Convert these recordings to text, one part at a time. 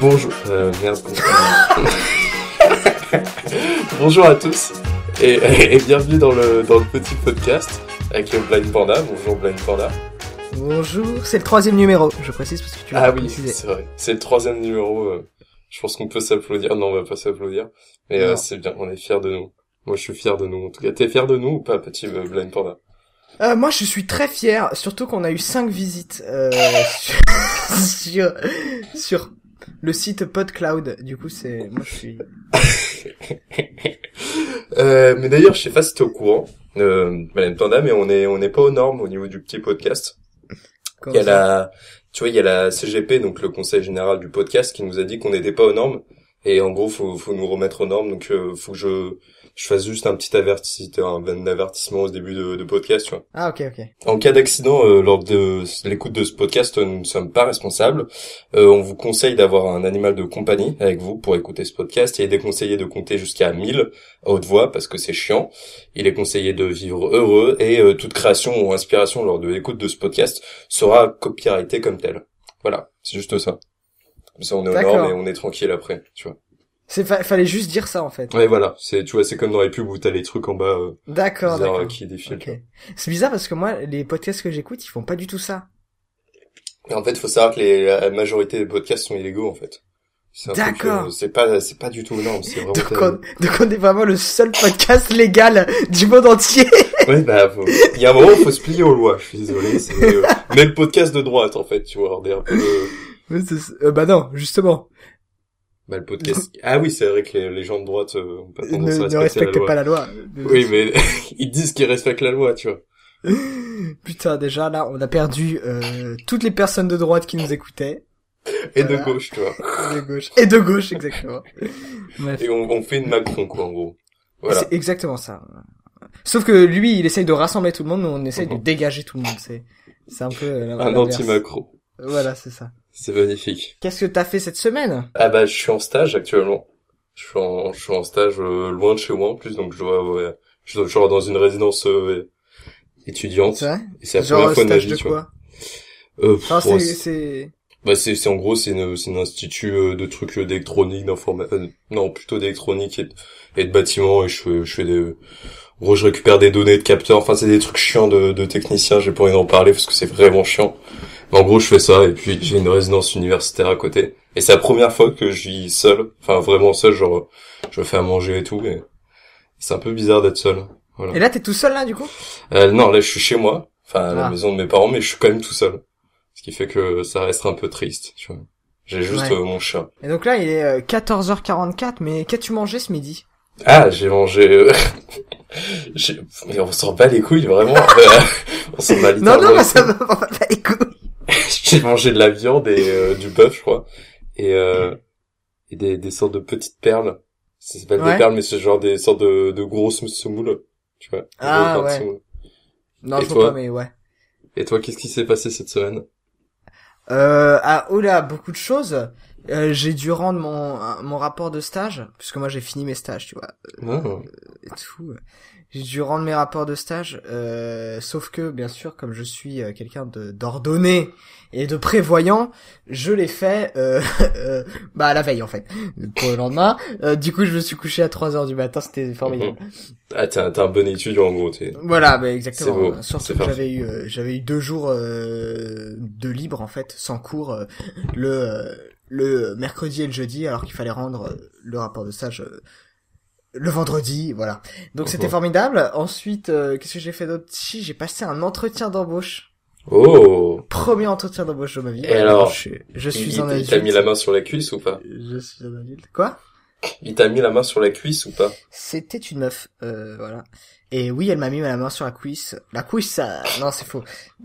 Bonjour. Euh, merde. Bonjour à tous et, et, bienvenue dans le, dans le petit podcast avec le Blind Panda. Bonjour Blind Panda. Bonjour, c'est le troisième numéro, je précise parce que tu l'as Ah oui, c'est vrai. C'est le troisième numéro. euh, je pense qu'on peut s'applaudir. Non, on va pas s'applaudir. Mais euh, c'est bien, on est fiers de nous. Moi, je suis fier de nous. En tout cas, t'es fier de nous ou pas, petit euh, Blind Panda? Euh, moi, je suis très fier, surtout qu'on a eu cinq visites euh, sur, sur sur le site PodCloud. Du coup, c'est moi, je suis. euh, Mais d'ailleurs, je sais pas si t'es au courant, euh, Blind Panda, mais on est on n'est pas aux normes au niveau du petit podcast. Il y a la, tu vois, il y a la CGP, donc le Conseil général du podcast, qui nous a dit qu'on n'était pas aux normes. Et en gros, faut, faut nous remettre aux normes. Donc, euh, faut que je, je fasse juste un petit avertissement, un avertissement au début de, de podcast, tu vois. Ah ok ok. En cas d'accident, euh, lors de l'écoute de ce podcast, euh, nous ne sommes pas responsables. Euh, on vous conseille d'avoir un animal de compagnie avec vous pour écouter ce podcast. Il est déconseillé de compter jusqu'à 1000 à haute voix parce que c'est chiant. Il est conseillé de vivre heureux et euh, toute création ou inspiration lors de l'écoute de ce podcast sera copyrightée comme telle. Voilà, c'est juste ça. Comme ça, on est au nord et on est tranquille après, tu vois. C'est fa- fallait juste dire ça en fait. Ouais, voilà, c'est tu vois, c'est comme dans les pubs où t'as les trucs en bas euh, D'accord euh, qui défilent. Ok. C'est bizarre parce que moi, les podcasts que j'écoute, ils font pas du tout ça. En fait, faut savoir que les, la majorité des podcasts sont illégaux, en fait. Truc, D'accord. euh, C'est pas, c'est pas du tout énorme, c'est vraiment. Donc on, donc on est vraiment le seul podcast légal du monde entier. Ouais, bah, faut... il y a un moment, faut se plier aux lois. Je suis désolé, euh, mais le podcast de droite, en fait, tu vois. On est un peu c'est- euh, bah non, justement. Bah, le podcast. Ah oui, c'est vrai que les, les gens de droite euh, ont pas Ne, tendance à ne respecter respecte la loi. pas la loi. Oui, mais ils disent qu'ils respectent la loi, tu vois. Putain, déjà là, on a perdu euh, toutes les personnes de droite qui nous écoutaient. Et de gauche, tu vois. De gauche. Et de gauche, exactement. Bref. Et on, on fait une Macron, quoi, en gros. Voilà. C'est exactement ça. Sauf que lui, il essaye de rassembler tout le monde, nous on essaye de dégager tout le monde. C'est, c'est un peu euh, la- Un anti-Macron. Voilà, c'est ça. C'est magnifique. Qu'est-ce que t'as fait cette semaine? Ah bah je suis en stage actuellement. Je suis en, je suis en stage euh, loin de chez moi en plus, donc je dois, ouais, je dois toujours dans une résidence euh, étudiante. Et c'est la Genre première fois de ma stage vie, de tu vois. quoi? Euh, Enfin, pour- c'est, bah c'est, c'est en gros c'est une, c'est un institut euh, de trucs euh, d'électronique, d'informatique, non plutôt d'électronique et, de- et de bâtiments et je fais, je fais des, en gros je récupère des données de capteurs. Enfin c'est des trucs chiants de, de techniciens. J'ai pas envie d'en parler parce que c'est vraiment chiant. Mais en gros je fais ça et puis j'ai une résidence universitaire à côté. Et c'est la première fois que je vis seul, enfin vraiment seul, genre je fais à manger et tout. Et c'est un peu bizarre d'être seul. Voilà. Et là, t'es tout seul là, du coup? Euh, non, là, je suis chez moi, enfin à la Ah. maison de mes parents, mais je suis quand même tout seul. Ce qui fait que ça reste un peu triste, tu vois. J'ai juste Ouais. euh, mon chat. Et donc là, il est euh, 14h44, mais qu'as-tu mangé ce midi? Ah, j'ai mangé... euh, mais on s'en bat les couilles, vraiment. Euh, on s'en bat Non, littéralement non, les bah, ça va pas les couilles. J'ai mangé de la viande et euh, du bœuf, je crois. Et, euh, et des, des sortes de petites perles. Ça s'appelle Ouais. des perles, mais c'est genre des sortes de, de grosses semoules. Tu vois. Ah, ouais. Non, Et je vois pas, mais ouais. Et toi, qu'est-ce qui s'est passé cette semaine? Euh, ah, oh là, beaucoup de choses. Euh, j'ai dû rendre mon, mon rapport de stage, puisque moi j'ai fini mes stages, tu vois. Ah. et tout. J'ai dû rendre mes rapports de stage, euh, sauf que, bien sûr, comme je suis euh, quelqu'un de d'ordonné et de prévoyant, je l'ai fait euh, euh, bah la veille en fait, pour le lendemain. Euh, du coup, je me suis couché à 3 heures du matin, c'était formidable. Ah, t'es un, un bon étudiant, en gros. T'es... Voilà, bah C'est exactement. beau, Surtout que j'avais eu j'avais eu deux jours euh, de libre en fait, sans cours, le le mercredi et le jeudi, alors qu'il fallait rendre le rapport de stage le vendredi, voilà. Donc c'était formidable. Ensuite, euh, qu'est-ce que j'ai fait d'autre? Si, j'ai passé un entretien d'embauche. Oh Premier entretien d'embauche de ma vie. Et alors je, je Il, suis il- un il adulte. t'a mis la main sur la cuisse ou pas? Je suis un adulte. Quoi? Il t'a mis la main sur la cuisse ou pas? C'était une meuf, euh, voilà. Et oui, elle m'a mis la main sur la cuisse. La cuisse, ça... Non, c'est faux.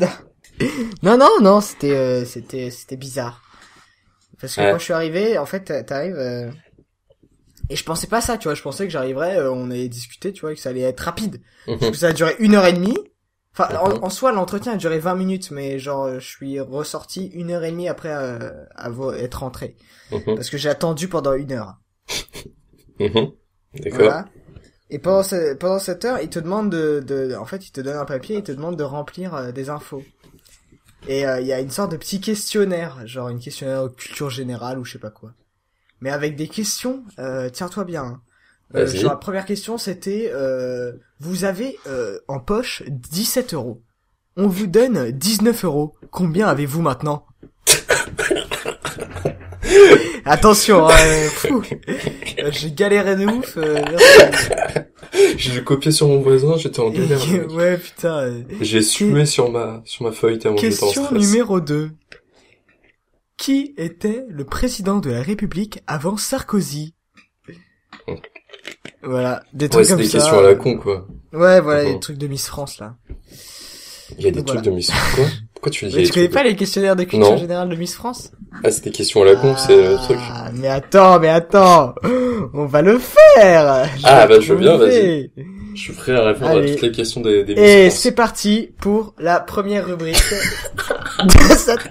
Non. Non, non, non, c'était, euh, c'était, c'était bizarre. Parce que Ouais. quand je suis arrivé, en fait, t'arrives, euh, et je pensais pas ça, tu vois, je pensais que j'arriverais, euh, on allait discuter, tu vois, que ça allait être rapide. Parce que ça a duré une heure et demie. Enfin, en, Mhm. en soi, l'entretien a duré 20 minutes, mais genre, je suis ressorti une heure et demie après euh, avoir être rentré. Mhm. Parce que j'ai attendu pendant une heure. Mhm. D'accord. Voilà. Et pendant, ce- pendant cette heure, il te demande de, de, en fait, il te donne un papier, il te demande de remplir euh, des infos. Et euh, il y a une sorte de petit questionnaire, genre une questionnaire culture générale ou je sais pas quoi. Mais avec des questions, euh, tiens-toi bien. hein. Euh, genre la première question c'était, euh, vous avez euh, en poche 17 euros. On vous donne 19 euros. Combien avez-vous maintenant? Attention, hein, euh, J'ai galéré de ouf. euh. J'ai copié sur mon voisin, j'étais en galère. ouais, putain. J'ai sué sur ma, sur ma feuille tellement Question numéro 2. Qui était le président de la République avant Sarkozy Voilà, des Ouais, trucs c'est comme des ça. questions à la con, quoi. Ouais, voilà, des trucs de Miss France là. Il y a des Donc, trucs voilà. de Miss Quoi Pourquoi tu dis Mais des tu connais pas les questionnaires de culture Non. générale de Miss France Ah, c'est des questions à la con, c'est le truc. Ah, mais attends, mais attends On va le faire Je Ah, bah, je veux bien, trouver. Je suis prêt à répondre Allez. à toutes les questions des, des Et Miss France. c'est parti pour la première rubrique de cette...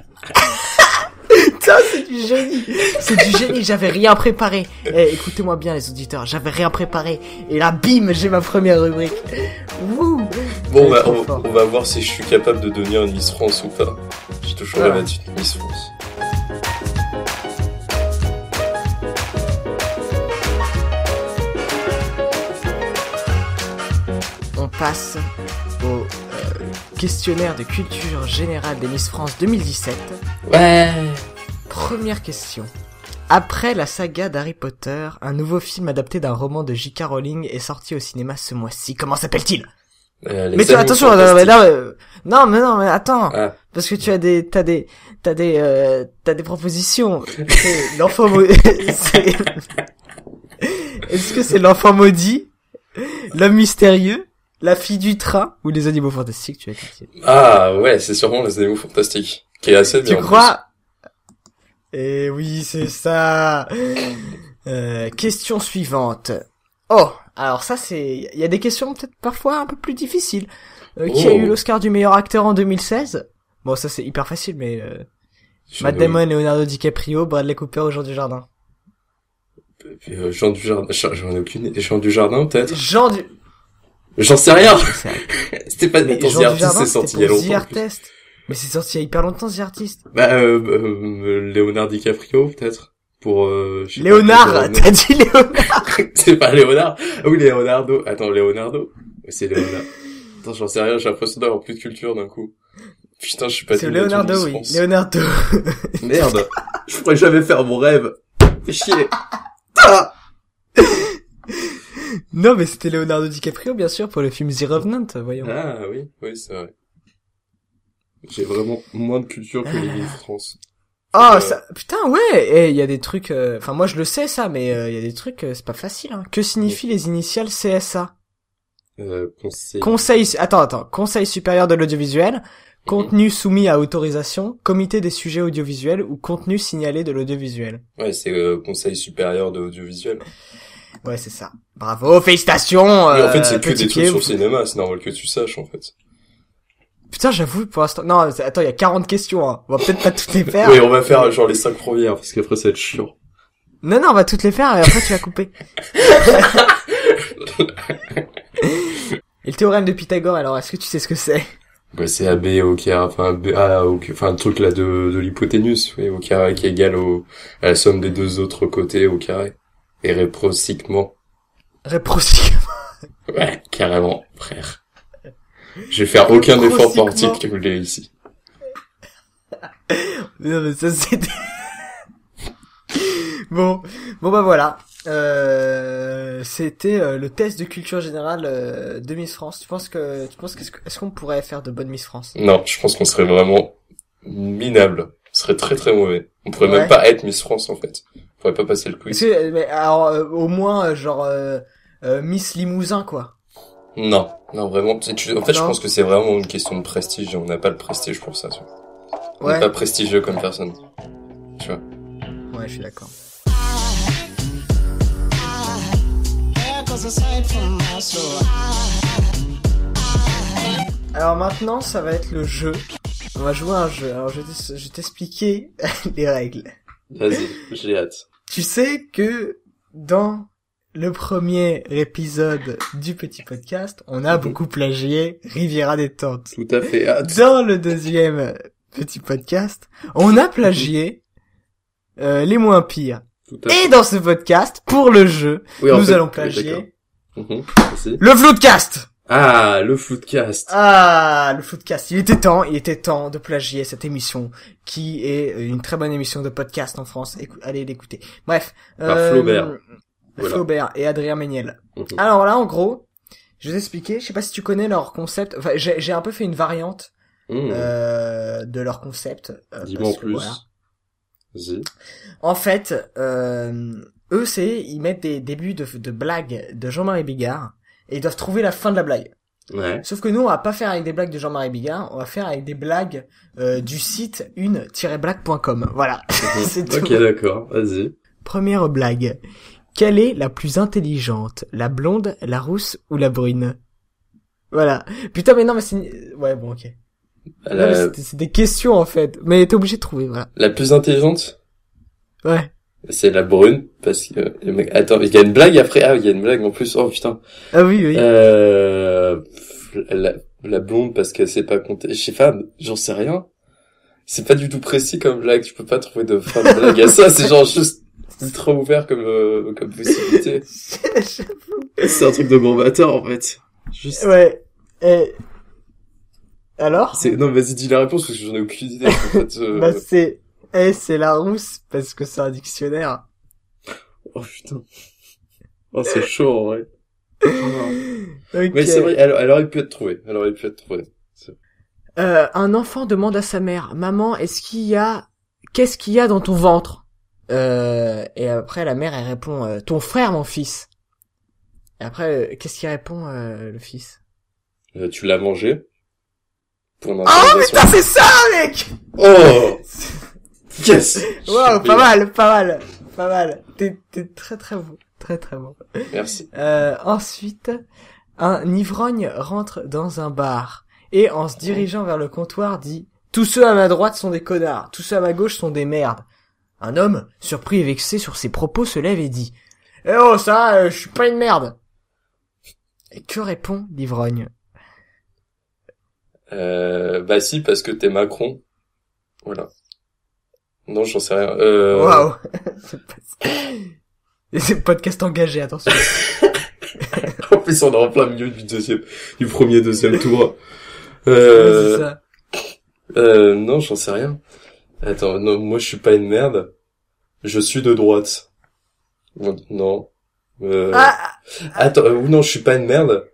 Putain, c'est du génie C'est du génie, j'avais rien préparé. Eh, écoutez-moi bien les auditeurs, j'avais rien préparé. Et là, bim, j'ai ma première rubrique. Wouh Bon, bah, on, va voir si je suis capable de devenir une Miss France ou pas. J'ai toujours Voilà. rêvé d'être une Miss France. On passe au questionnaire de culture générale des Miss France 2017. Ouais Première question. Après la saga d'Harry Potter, un nouveau film adapté d'un roman de J.K. Rowling est sorti au cinéma ce mois-ci. Comment s'appelle-t-il? Euh, Mais tu, attention, non, mais, fantastiques. non, mais- non, mais non, mais attends, Ah, parce que tu as des, t'as des, t'as des, euh, t'as des propositions. L'enfant mau- c'est- Est-ce que c'est l'enfant maudit, l'homme mystérieux, la fille du train ou les animaux fantastiques Tu as dit. ah, ouais, c'est sûrement les animaux fantastiques. Qui est assez bien. Tu crois Eh oui, c'est ça. Euh, question suivante. Oh, alors ça c'est, il y a des questions peut-être parfois un peu plus difficiles. Euh, Qui a Oh. eu l'Oscar du meilleur acteur en 2016 Bon, ça c'est hyper facile, mais euh. Matt Damon, Leonardo DiCaprio, Bradley Cooper, Jean Dujardin? Euh, Jean du Jardin, j'en ai aucune Jean du Jardin, peut-être? Jean du... J'en sais rien! C'était pas, Mais The Artist, c'est sorti il y a pour longtemps. Mais c'est sorti il y a hyper longtemps, The Artist. Bah, euh, euh, Léonard DiCaprio, peut-être? Pour, euh, je sais pas, Léonard, pour- t'as dit Léonard c'est pas Léonard? Ah oui, Leonardo. Attends, Leonardo? C'est Léonard. Attends, j'en sais rien, j'ai l'impression d'avoir plus de culture d'un coup. Putain, je suis pas C'est Leonardo, oui. France. Leonardo. Merde. je pourrais jamais faire mon rêve. Fais chier. Ah non, mais c'était Leonardo DiCaprio, bien sûr, pour le film The Revenant, voyons. Ah oui, oui, c'est vrai. J'ai vraiment moins de culture que les Miss France. Oh, Euh, ça, putain, ouais, et il y a des trucs, euh, enfin, moi je le sais ça, mais euh, il y a des trucs, euh, c'est pas facile, hein. Que signifient les initiales CSA? Euh, conseil. Conseil, attends, attends, Conseil supérieur de l'audiovisuel, contenu soumis à autorisation, comité des sujets audiovisuels ou contenu signalé de l'audiovisuel. Ouais, c'est euh, Conseil supérieur de l'audiovisuel. Ouais, c'est ça. Bravo, félicitations, Mais en euh, fait, c'est que des trucs sur le cinéma, c'est normal que tu saches, en fait. Putain, j'avoue, pour l'instant, non, attends, il y a 40 questions, hein. On va peut-être pas toutes les faire. Oui, on va faire genre les cinq premières, parce qu'après ça va être chiant. Non, non, on va toutes les faire et après tu vas couper. et le théorème de Pythagore, alors, est-ce que tu sais ce que c'est? Bah, c'est AB au carré, enfin, B, A au, enfin, un truc là de, de l'hypoténuse, oui, au carré qui est égal au, à la somme des deux autres côtés au carré. Et réciproquement. Réprociquement. Ouais, carrément, frère. Je vais faire aucun effort articuler ici. Non, mais ça c'était... bon, bon bah voilà. Euh, c'était euh, le test de culture générale euh, de Miss France. Tu penses que, tu penses qu'est-ce que- est-ce qu'on pourrait faire de bonnes Miss France? Non, je pense qu'on serait vraiment minable. On serait très très mauvais. On pourrait Ouais. même pas être Miss France, en fait. On pourrait pas passer le quiz. Que- mais alors euh, au moins euh, genre euh, euh, Miss Limousin quoi. Non, non, vraiment. tu- en fait, je pense que c'est vraiment une question de prestige et on n'a pas le prestige pour ça. tu vois. On n'est Ouais. pas prestigieux comme personne. Tu vois. Ouais, je suis d'accord. Alors maintenant, ça va être le jeu. On va jouer à un jeu. Alors je vais t'expliquer les règles. Vas-y, j'ai hâte. Tu sais que dans le premier épisode du petit podcast, on a Mhm. beaucoup plagié Riviera détente. Tout à fait hâte. Dans le deuxième petit podcast, on a plagié euh, les moins pires. Tout à fait. Et dans ce podcast, pour le jeu, Oui, nous fait- allons oui, plagier. Mhm, le Floodcast Ah, le footcast. Ah, le Floodcast. Il était temps, il était temps de plagier cette émission, qui est une très bonne émission de podcast en France. Écou- allez l'écouter. Bref. Par euh, Flaubert. Voilà. Flaubert et Adrien Méniel. Mhm. Alors là, en gros, je vais t'expliquer, je sais pas si tu connais leur concept, enfin, j'ai un peu fait une variante Mhm. euh, de leur concept. euh, Dis-moi en plus. voilà. En fait, euh, eux, c'est, ils mettent des débuts de, de blagues de Jean-Marie Bigard, et ils doivent trouver la fin de la blague. Ouais. Sauf que nous, on va pas faire avec des blagues de Jean-Marie Bigard, on va faire avec des blagues euh, du site une-blague.com. Voilà, c'est tout. ok, d'accord. Vas-y. Première blague. Quelle est la plus intelligente? La blonde, la rousse ou la brune? Voilà. Putain, mais non, mais c'est... Ouais, bon, ok. La, c'est- C'est des questions, en fait. Mais t'es obligé de trouver, voilà. la plus intelligente, Ouais. C'est la brune, parce que, le mec- attends, il y a une blague après, ah, il y a une blague en plus, oh putain. Ah oui, oui. Euh, la, la blonde parce qu'elle sait pas compter. Je sais pas, j'en sais rien. C'est pas du tout précis comme blague. Tu peux pas trouver de fin de blague à ça. C'est genre juste ultra ouvert comme euh, comme possibilité. C'est un truc de bon bâtard en fait. Juste. ouais. Et... Alors? C'est non, vas-y dis la réponse parce que j'en ai aucune idée. En fait, euh, Bah c'est... Eh, c'est la rousse, parce que c'est un dictionnaire. Oh putain. Oh c'est chaud en vrai. Mais c'est vrai, elle, elle aurait pu être trouvée. Elle aurait pu être trouvée. Euh, un enfant demande à sa mère, maman, est-ce qu'il y a, qu'est-ce qu'il y a dans ton ventre? Euh, Et après la mère elle répond, euh, ton frère mon fils. Et après, euh, qu'est-ce qu'il répond euh, le fils? Euh, tu l'as mangé? Pour Oh putain c'est ça mec Oh Yes Waouh, pas mal, pas mal, pas mal. T'es t'es très très bon, très très bon. Merci. Euh, ensuite, un ivrogne rentre dans un bar et en se dirigeant vers le comptoir dit Tous ceux à ma droite sont des connards, tous ceux à ma gauche sont des merdes. Un homme, surpris et vexé sur ses propos, se lève et dit Eh oh, ça, euh, je suis pas une merde. Et que répond l'ivrogne? Euh, bah si, parce que t'es Macron. Voilà. Non, j'en sais rien. Euh... Waouh C'est pas- podcast engagé, attention. en plus, on est en plein milieu du deuxième, du premier, deuxième tour. Ouais, Euh, ça. euh, non, j'en sais rien. Attends, non, moi je suis pas une merde. Je suis de droite. Non. Euh... Ah, Attends, euh, non, je suis pas une merde.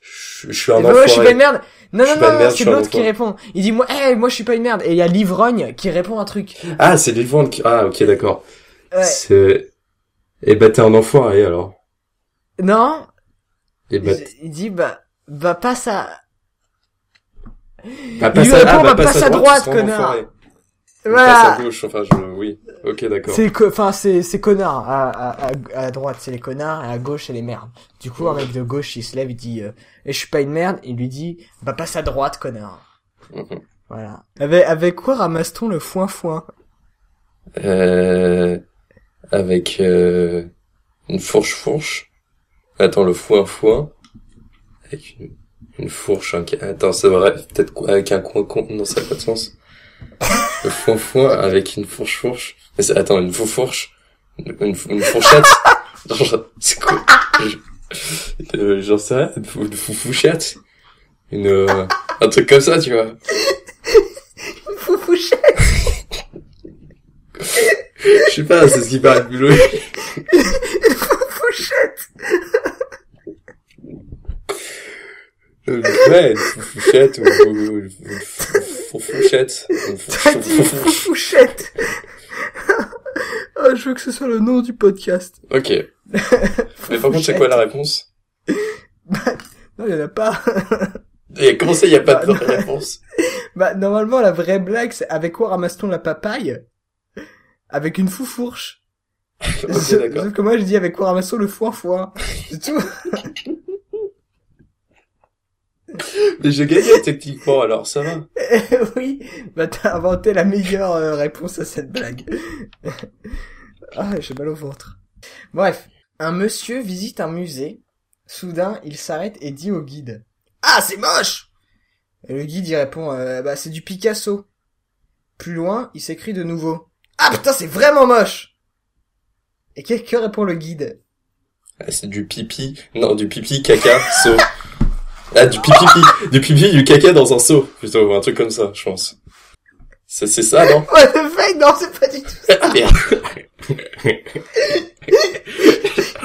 Je, je suis un bah ouais, je suis pas enfoiré. une merde. Non, non, non, c'est l'autre qui répond. Il dit, moi, eh, moi, je suis pas une merde. Et il y a l'ivrogne qui répond un truc. Ah, c'est ventes qui... Ah, ok, d'accord. Ouais. C'est... Eh ben, t'es un enfoiré, alors? Non, Eh ben, il, il dit, bah, bah, passe à... bah, lui à, répond, ah, bah, bah, passe à droite, connard. enfoiré. Voilà. Passe à gauche, enfin, je... Oui. Ok, d'accord. C'est, co- enfin, c'est, c'est connard. À, à, à, à droite, c'est les connards, et à gauche, c'est les merdes. Du coup, un mec de gauche, il se lève, il dit, euh, et je suis pas une merde, il lui dit, bah, passe à droite, connard. Voilà. Avec, avec quoi ramasse-t-on le foin-foin? Euh... Avec, euh... Une fourche-fourche? Attends, le foin-foin? Avec une, une fourche, un... Attends, c'est vrai, peut-être quoi, avec un coin-coin. Non, ça n'a pas de sens. Le foin-foin avec une fourche-fourche. Mais c'est- Attends, une fou-fourche. Une, une, une fourchette? Genre, c'est quoi? Euh, sais rien, une, fou, une fou-fouchette? Une, euh, un truc comme ça, tu vois. Foufouchette. Je sais pas, c'est ce qui paraît plus logique. Foufouchette. Euh, Ouais, une fourchette ou, ou une fourchette. Une T'as dit fourchette. foufouchette. oh, je veux que ce soit le nom du podcast. Ok. Mais par contre, c'est quoi la réponse? Non, il y en a pas. Et comment ça, il y a pas de Bah, vraie réponse? Bah, normalement, la vraie blague, c'est avec quoi ramasse-t-on la papaye? Avec une foufourche. Ok, Sauf d'accord. sauf que moi, je dis avec quoi ramasse-t-on le foin-foin. C'est tout. Mais j'ai gagné techniquement, alors ça va. oui. Bah, t'as inventé la meilleure euh, réponse à cette blague. ah, j'ai mal au ventre. Bref. Un monsieur visite un musée. Soudain, il s'arrête et dit au guide. Ah, c'est moche! Et le guide, il répond, euh, bah, c'est du Picasso. plus loin, il s'écrit de nouveau. Ah putain, c'est vraiment moche Et que, que répond le guide? Ah, c'est du pipi. Non, du pipi, caca. Ah, du pipi, pi- du pipi, du caca dans un seau. Plutôt, un truc comme ça, je pense. C'est, c'est ça, non? What the fuck? Non, c'est pas du tout ça merde.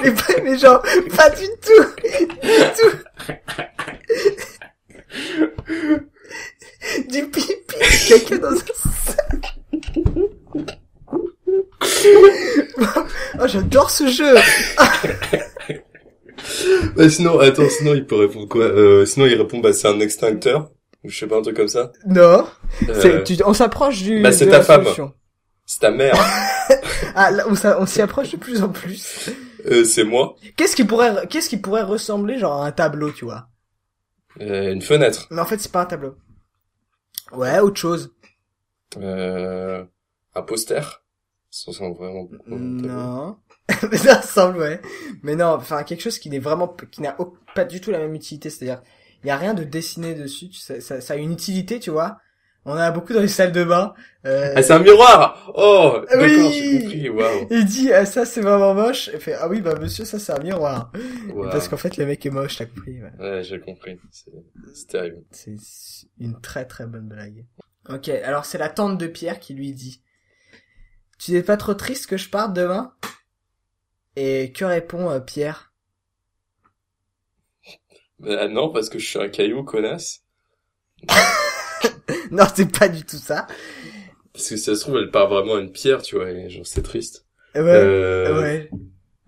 Mais, pas- mais genre, pas du tout Du tout Du pipi, du caca dans un sac Oh, j'adore ce jeu Bah, sinon, attends, sinon, il peut répondre quoi? Euh, sinon, il répond, bah, c'est un extincteur. Ou je sais pas, un truc comme ça. Non, Euh, tu- on s'approche du... bah, c'est ta femme. solution. c'est ta mère. Ah, là, on on s'y approche de plus en plus. Euh, c'est moi. Qu'est-ce qui pourrait, qu'est-ce qui pourrait ressembler genre à un tableau, tu vois? Euh, une fenêtre. Mais en fait, c'est pas un tableau. Ouais, autre chose. Euh, un poster. Ça ressemble vraiment beaucoup. Non. Mais ça ressemble, ouais. Mais non, enfin, quelque chose qui n'est vraiment, qui n'a pas du tout la même utilité. C'est-à-dire, il y a rien de dessiné dessus. Tu sais, ça, ça a une utilité, tu vois. On en a beaucoup dans les salles de bain. Euh, Ah, c'est un miroir! Oh! Oui. J'ai compris, waouh. il dit, ah, ça, c'est vraiment moche. Il fait, ah oui, bah, monsieur, ça, c'est un miroir. Parce qu'en fait, le mec est moche, t'as compris. ouais. Ouais, j'ai compris. C'est terrible. C'est une très très bonne blague. Ok, alors c'est la tante de Pierre qui lui dit Tu n'es pas trop triste que je parte demain? Et que répond euh, Pierre? Bah, non, parce que je suis un caillou, connasse. Non, c'est pas du tout ça. Parce que si ça se trouve, elle part vraiment à une pierre, tu vois, et genre, c'est triste. Ouais, euh, ouais.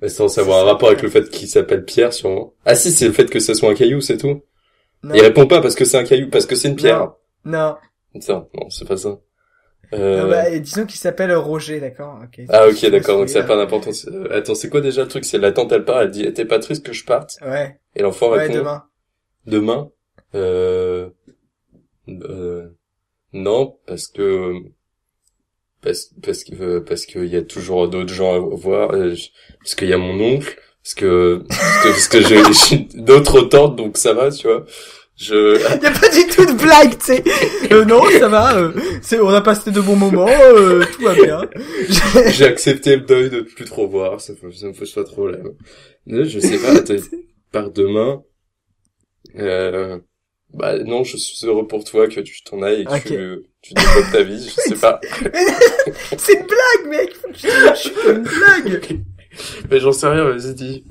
Mais sans savoir un rapport avec le fait qu'il s'appelle Pierre, sûrement. Ah si, c'est le fait que ce soit un caillou, c'est tout. Non, Il répond pas parce que c'est un caillou, parce que c'est une pierre. non. Tiens, non, c'est pas ça. Euh... Non, bah, disons qu'il s'appelle Roger, d'accord ok. Ah ok, d'accord, donc ça n'a pas d'importance. Euh, attends, c'est quoi déjà le truc? C'est la tante, elle part, elle dit, t'es pas triste que je parte? Ouais, Et l'enfant ouais, répond, demain. demain? Euh... euh, non parce que parce parce que parce qu'il y a toujours d'autres gens à voir euh, parce qu'il y a mon oncle parce que parce que, parce que j'ai d'autres tantes donc ça va tu vois je Y a pas du tout de blague, tu sais. Euh, non, ça va. Euh, c'est, on a passé de bons moments. Euh, tout va bien. j'ai accepté le deuil de plus trop voir ça ça me pose pas problème Mais je sais pas par demain euh, bah non je suis heureux pour toi que tu t'en ailles et que tu tu développes ta vie je sais pas c'est une blague, mec. Je une blague. Mais j'en sais rien, vas-y, dis.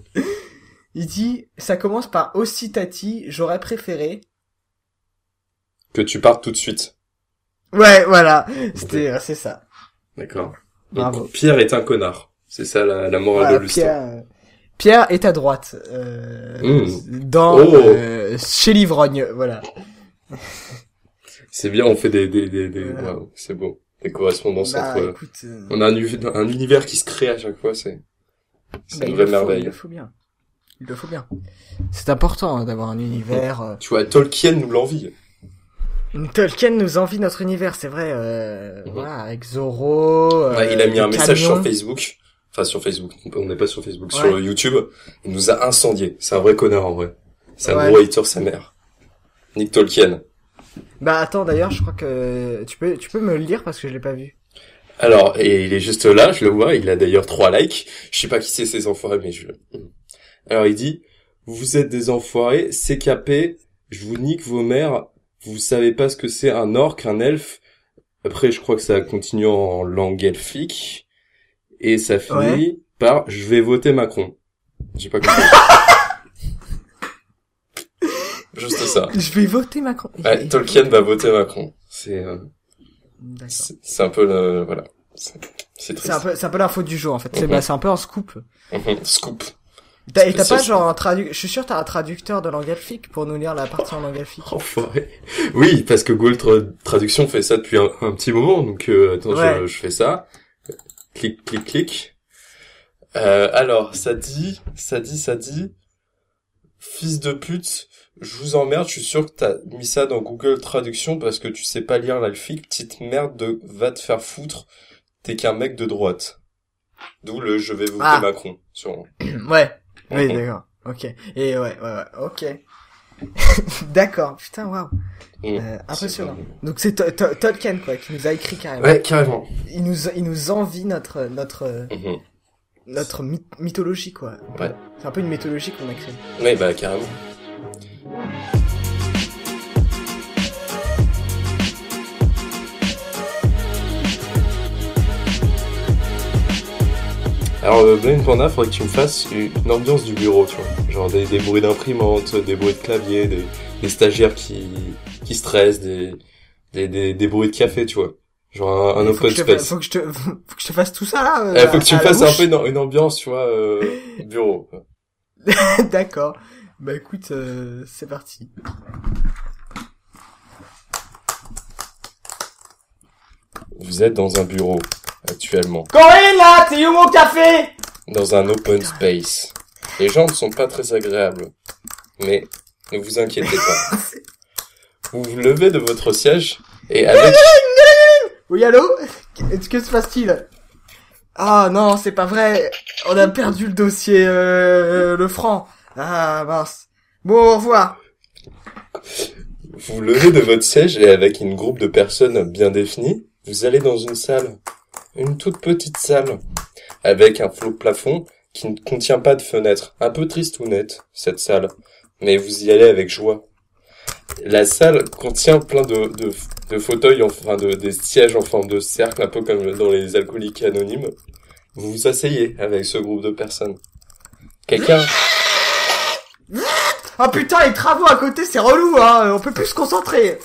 Il dit, ça commence par aussi tati, j'aurais préféré. Que tu partes tout de suite. Ouais, voilà. C'était, euh, c'est ça. D'accord. Donc. Pierre est un connard. C'est ça la, la morale Voilà, de l'histoire. Pierre, euh, Pierre est à droite, euh, Mmh. dans, Oh. euh, chez l'ivrogne, voilà. C'est bien, on fait des, des, des, des... Voilà. c'est beau. Des correspondances Bah, entre... écoute, euh, On a un, uni- un univers qui se crée à chaque fois, c'est... C'est bah, une vraie merveille. Il faut bien. Il le faut bien. C'est important hein, d'avoir un univers. euh, Tu vois, Tolkien nous l'envie. Tolkien nous envie notre univers, c'est vrai. Euh, Mhm. Voilà, avec Zorro. euh, Ouais, il a mis un message camions. sur Facebook. Enfin, sur Facebook. On n'est pas sur Facebook. Ouais. Sur YouTube. Il nous a incendié. C'est un vrai connard, en vrai. C'est un Ouais. gros hater, sa mère. Nick Tolkien. Bah attends, d'ailleurs, je crois que tu peux, tu peux me le lire parce que je l'ai pas vu. Alors, et il est juste là, je le vois, il a d'ailleurs trois likes. Je sais pas qui c'est ces enfoirés, mais je... Alors il dit, vous êtes des enfoirés, CKP, je vous nique vos mères, vous savez pas ce que c'est un orc, un elfe. Après, je crois que ça continue en langue elfique. Et ça finit Ouais. par, je vais voter Macron. J'ai pas compris. Juste ça. Je vais voter Macron. Ouais, Tolkien va voter Macron. C'est, euh, c'est un peu le, voilà. C'est c'est triste. C'est un peu, c'est un peu l'info du jour en fait. C'est, bah, c'est un peu un scoop. Mhm. Scoop. T'as, pas genre un traducteur, je suis sûr t'as un traducteur de langue elfique pour nous lire la partie en langue elfique. Enfoiré. Oui, parce que Google Tra- Traduction fait ça depuis un, un petit moment, donc euh, attends, Ouais. je, je fais ça. Clic, clic, clic. Euh, alors, ça dit, ça dit, ça dit, fils de pute, je vous emmerde, je suis sûr que t'as mis ça dans Google Traduction parce que tu sais pas lire l'alphique, petite merde de va te faire foutre, t'es qu'un mec de droite. D'où le je vais voter Ah. Macron, sûrement. ouais. Oui, d'accord. Ok. Et ouais, ouais, ouais. Ok. D'accord, putain, waouh. Mm. Euh, impressionnant. Donc c'est To- To- Tolkien quoi qui nous a écrit carrément. Ouais, carrément. Il nous il nous envie notre notre Mhm. notre myth- mythologie quoi. Ouais. C'est un peu une mythologie qu'on a créée. Ouais, bah carrément. Alors, euh, Blind Panda, faudrait que tu me fasses une ambiance du bureau, tu vois. Genre des, des bruits d'imprimante, des bruits de clavier, des, des stagiaires qui, qui stressent, des, des, des, des bruits de café, tu vois. Genre un, un open space. Faut que je te faut que je te fasse tout ça là. euh, Eh, faut que tu me fasses un peu une, une ambiance, tu vois, euh, bureau. D'accord. Bah écoute, euh, c'est parti. Vous êtes dans un bureau, actuellement. Corinne là, t'es où mon café? Dans un open space. Les gens ne sont pas très agréables. Mais ne vous inquiétez pas. Vous vous levez de votre siège et avec... Oui allô? Qu'est-ce que se passe-t-il? Ah non, c'est pas vrai. On a perdu le dossier euh, le franc. Ah mince. Bon, au revoir. Vous vous levez de votre siège et avec une groupe de personnes bien définies, vous allez dans une salle. Une toute petite salle. Avec un flot plafond qui ne contient pas de fenêtre. Un peu triste ou nette, cette salle. Mais vous y allez avec joie. La salle contient plein de, de, de fauteuils, enfin de, des sièges en forme de cercle, un peu comme dans les alcooliques anonymes. Vous vous asseyez avec ce groupe de personnes. Quelqu'un, Ah putain, les travaux à côté, c'est relou, hein. On peut plus se concentrer.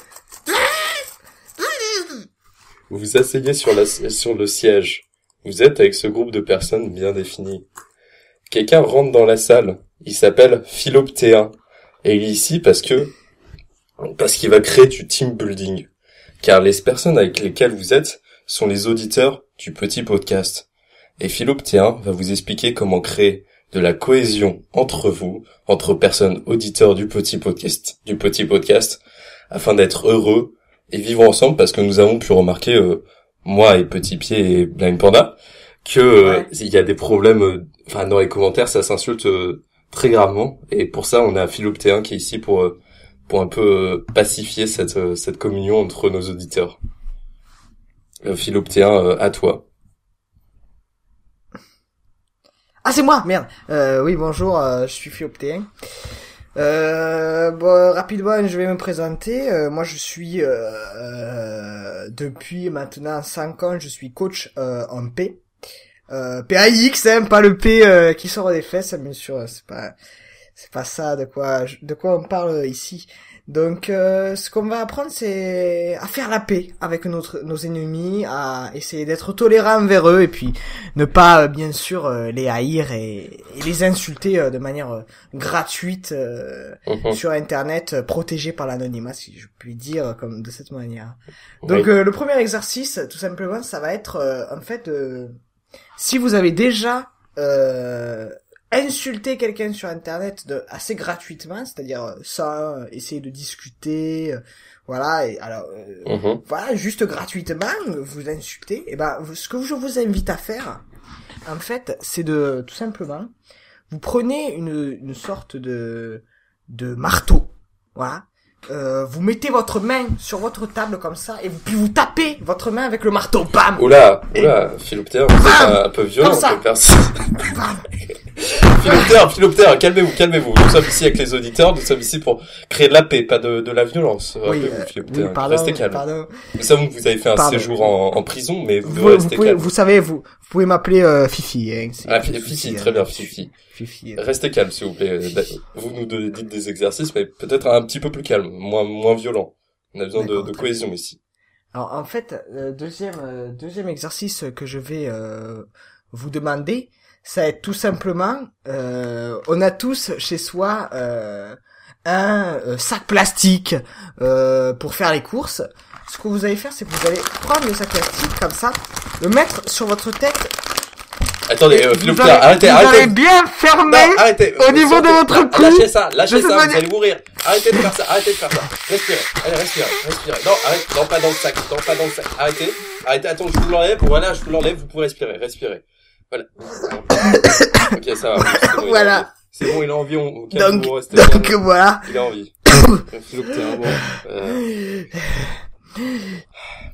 Vous vous asseyez sur, le siège. Vous êtes avec ce groupe de personnes bien définies. Quelqu'un rentre dans la salle. Il s'appelle Philoptéen. Et il est ici parce que, parce qu'il va créer du team building. Car les personnes avec lesquelles vous êtes sont les auditeurs du petit podcast. Et Philoptéen va vous expliquer comment créer de la cohésion entre vous, entre personnes auditeurs du petit podcast, du petit podcast, afin d'être heureux et vivre ensemble parce que nous avons pu remarquer, euh, moi et Petit Pied et Blind Panda, que euh, Ouais. il y a des problèmes, euh, enfin dans les commentaires ça s'insulte euh, très gravement et pour ça on a Philoptéen qui est ici pour euh, pour un peu euh, pacifier cette euh, cette communion entre nos auditeurs. Euh, Philoptéen, euh, à toi. Ah, c'est moi, merde. Euh, oui, bonjour, euh, je suis Phioptéen. Euh, bon, rapidement, je vais me présenter. Euh, moi, je suis, euh, euh, depuis maintenant 5 ans, je suis coach euh, en P. Euh, PAIX, hein, pas le P euh, qui sort des fesses, bien sûr, c'est pas, c'est pas ça de quoi, de quoi on parle ici. Donc, euh, ce qu'on va apprendre, c'est à faire la paix avec notre, nos ennemis, à essayer d'être tolérant envers eux, et puis ne pas, euh, bien sûr, euh, les haïr et, et les insulter euh, de manière gratuite euh, Mhm. sur Internet, protégé par l'anonymat, si je puis dire, comme de cette manière. Donc, Oui. euh, le premier exercice, tout simplement, ça va être, euh, en fait, euh, si vous avez déjà insulté quelqu'un sur Internet de, assez gratuitement, c'est-à-dire euh, sans euh, essayer de discuter, euh, voilà, et alors, euh, Mhm. voilà, juste gratuitement, vous insultez, et ben, vous- ce que je vous invite à faire, en fait, c'est de, tout simplement, vous prenez une, une sorte de, de marteau, voilà, euh, vous mettez votre main sur votre table comme ça, et vous, puis vous tapez votre main avec le marteau, bam! Oula, oula, Philoptéen, vous êtes un, un peu violent Comme ça. personne. Philoptéen, Philoptéen, calmez-vous, calmez-vous. Nous sommes ici avec les auditeurs, nous sommes ici pour créer de la paix, pas de, de la violence. Oui, euh, oui, pardon, restez calme. pardon. Nous savons que vous avez fait un Pardon. séjour en, en prison, mais vous Vous, devez vous pouvez, calme. vous savez, vous, vous pouvez m'appeler euh, Fifi, hein. Ah, Fifi, Fifi, très hein. bien, Fifi. Fifi. hein. Restez calme, s'il vous plaît. Vous nous dites des exercices, mais peut-être un petit peu plus calme, moins, moins violent. On a besoin de, de cohésion ici. Alors en fait, le deuxième euh, deuxième exercice que je vais euh, vous demander, ça va être tout simplement, euh, on a tous chez soi euh, un euh, sac plastique euh, pour faire les courses. Ce que vous allez faire, c'est que vous allez prendre le sac plastique comme ça, le mettre sur votre tête. Attendez, euh, arrêtez, vous arrêtez. allez bien fermer. Non, arrêtez. au niveau de votre cou. Lâchez ça, lâchez ça, vous manière- allez mourir. Arrêtez de faire ça, arrêtez de faire ça. Respirez, allez, respirez, respirez. Non, arrête, non, pas dans le sac, non, pas dans le sac. Arrêtez, arrêtez, attends, je vous l'enlève, voilà, je vous l'enlève, vous pouvez respirer, respirez. Voilà. ok, ça va. c'est bon, Voilà. C'est bon, il a envie, on, on Donc, donc calme. voilà. Il a envie. Euh...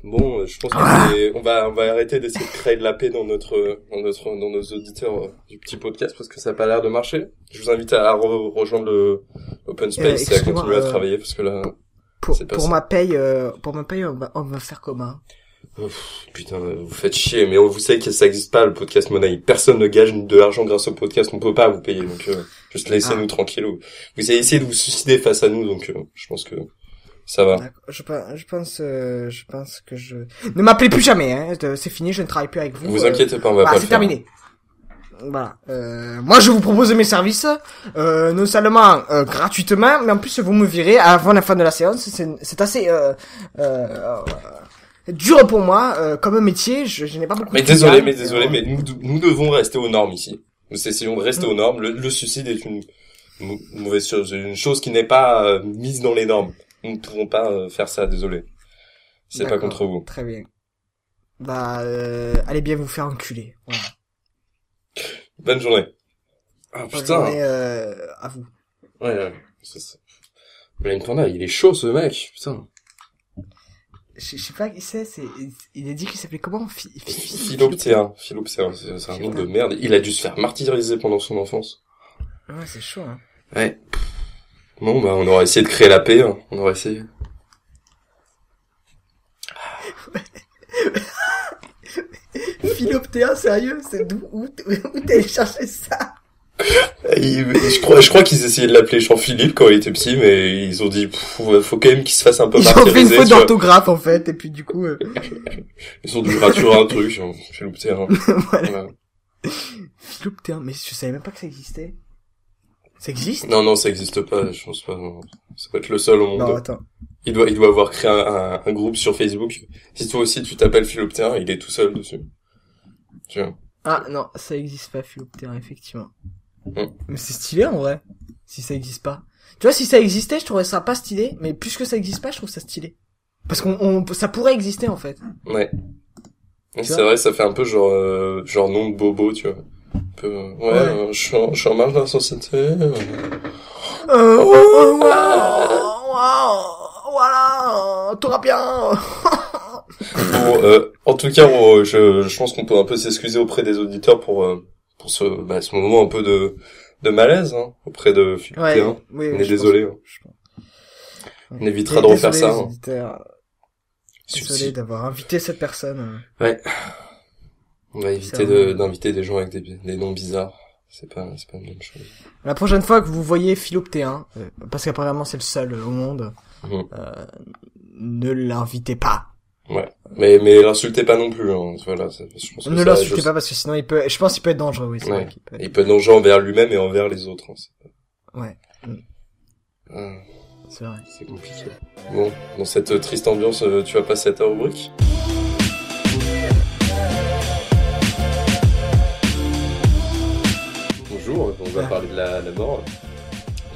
Bon, euh, je pense qu'on est- on va on va arrêter d'essayer de créer de la paix dans notre dans notre dans nos auditeurs euh, du petit podcast parce que ça a pas l'air de marcher. Je vous invite à re- rejoindre le open space et à continuer à euh, travailler parce que là Pour, ma paye, euh, pour ma paye, on va, on va faire comment Ouf, putain, vous faites chier, mais on, vous savez que ça existe pas le podcast Money. Personne ne gage de l'argent grâce au podcast, on peut pas vous payer, donc euh, juste laissez-nous Ah. tranquille. Vous avez essayé de vous suicider face à nous, donc euh, je pense que ça va. Je, pe- je pense, euh, je pense que je. Ne m'appelez plus jamais, hein. C'est fini, je ne travaille plus avec vous. Vous euh, inquiétez pas, on va pas c'est terminé. Voilà. Euh, moi, je vous propose mes services, euh, non seulement euh, gratuitement, mais en plus vous me virez avant la fin de la séance. C'est c'est assez euh, euh, euh, dur pour moi euh, comme métier. Je, je n'ai pas beaucoup. Mais de désolé, mais désolé, mais nous, nous devons rester aux normes ici. Nous essayons de rester Mm. aux normes. Le, le suicide est une mauvaise chose, une chose qui n'est pas euh, mise dans les normes. Nous ne pouvons pas euh, faire ça, désolé. C'est pas contre vous. Très bien. Bah, euh, allez bien vous faire enculer. Voilà. Bonne journée. Ah Bonne putain. journée, euh, à vous. Ouais, ouais. Blind Panda, il est chaud ce mec, putain. Je je sais pas qui c'est. C'est il a dit qu'il s'appelait comment? Phi- Phi- Phi- Philoptéen, Philoptéen, c'est un nom de merde. Il a dû se faire martyriser pendant son enfance. Ouais, c'est chaud. Hein. Ouais. Bon, bah, on aura essayé de créer la paix, hein. on aura essayé. Philoptéen, sérieux? C'est d'où où, où chercher ça? Je crois, je crois qu'ils essayaient de l'appeler Jean-Philippe quand il était petit, mais ils ont dit, faut quand même qu'il se fasse un peu Ils ont fait une faute d'orthographe en fait, et puis du coup, euh, Ils ont dû raturer un truc, genre, Philoptéen. voilà. Mais je savais même pas que ça existait. Ça existe? Non, non, ça existe pas, je pense pas, non. Ça peut être le seul au monde. Non, attends. Il doit, il doit avoir créé un, un, un groupe sur Facebook. Si toi aussi tu t'appelles Philoptéen, il est tout seul dessus. Tu vois. Ah non, ça existe pas, Philoptéen, effectivement. Hmm. Mais c'est stylé en vrai, si ça existe pas. Tu vois, si ça existait, je trouverais ça pas stylé, mais puisque ça existe pas, je trouve ça stylé. Parce qu'on, on, ça pourrait exister en fait. Ouais. C'est vrai, ça fait un peu genre, euh, genre nom de bobo, tu vois. Un peu, euh, ouais, Ouais. euh, je suis en, je suis en marge de la société. euh. Euh, oh, wow, wow, voilà, tout va bien. Bon, euh, en tout cas, on- je, je pense qu'on peut un peu s'excuser auprès des auditeurs pour, euh, pour ce, bah, ce moment un peu de, de malaise, hein, auprès de Ouais, Philoptéen. oui, On est désolé, pense- hein. On évitera de refaire ça, hein. Désolé d'avoir invité cette personne. On va éviter de- d'inviter des gens avec des, des noms bizarres. C'est pas, c'est pas une bonne chose. La prochaine fois que vous voyez Philoptéen, euh, parce qu'apparemment c'est le seul au monde, Mhm. euh, ne l'invitez pas. Ouais. Mais, mais l'insultez pas non plus, hein. Voilà, je pense que Ne l'insultez pas parce que sinon il peut, je pense qu'il peut être dangereux, oui, c'est Ouais. vrai qu'il peut être- Il peut être dangereux envers lui-même et envers les autres. hein. Ouais, Ah, c'est vrai. c'est compliqué. Bon, dans cette triste ambiance, euh, tu vas passer à ta rubrique? Bonjour, on va parler de la, la mort.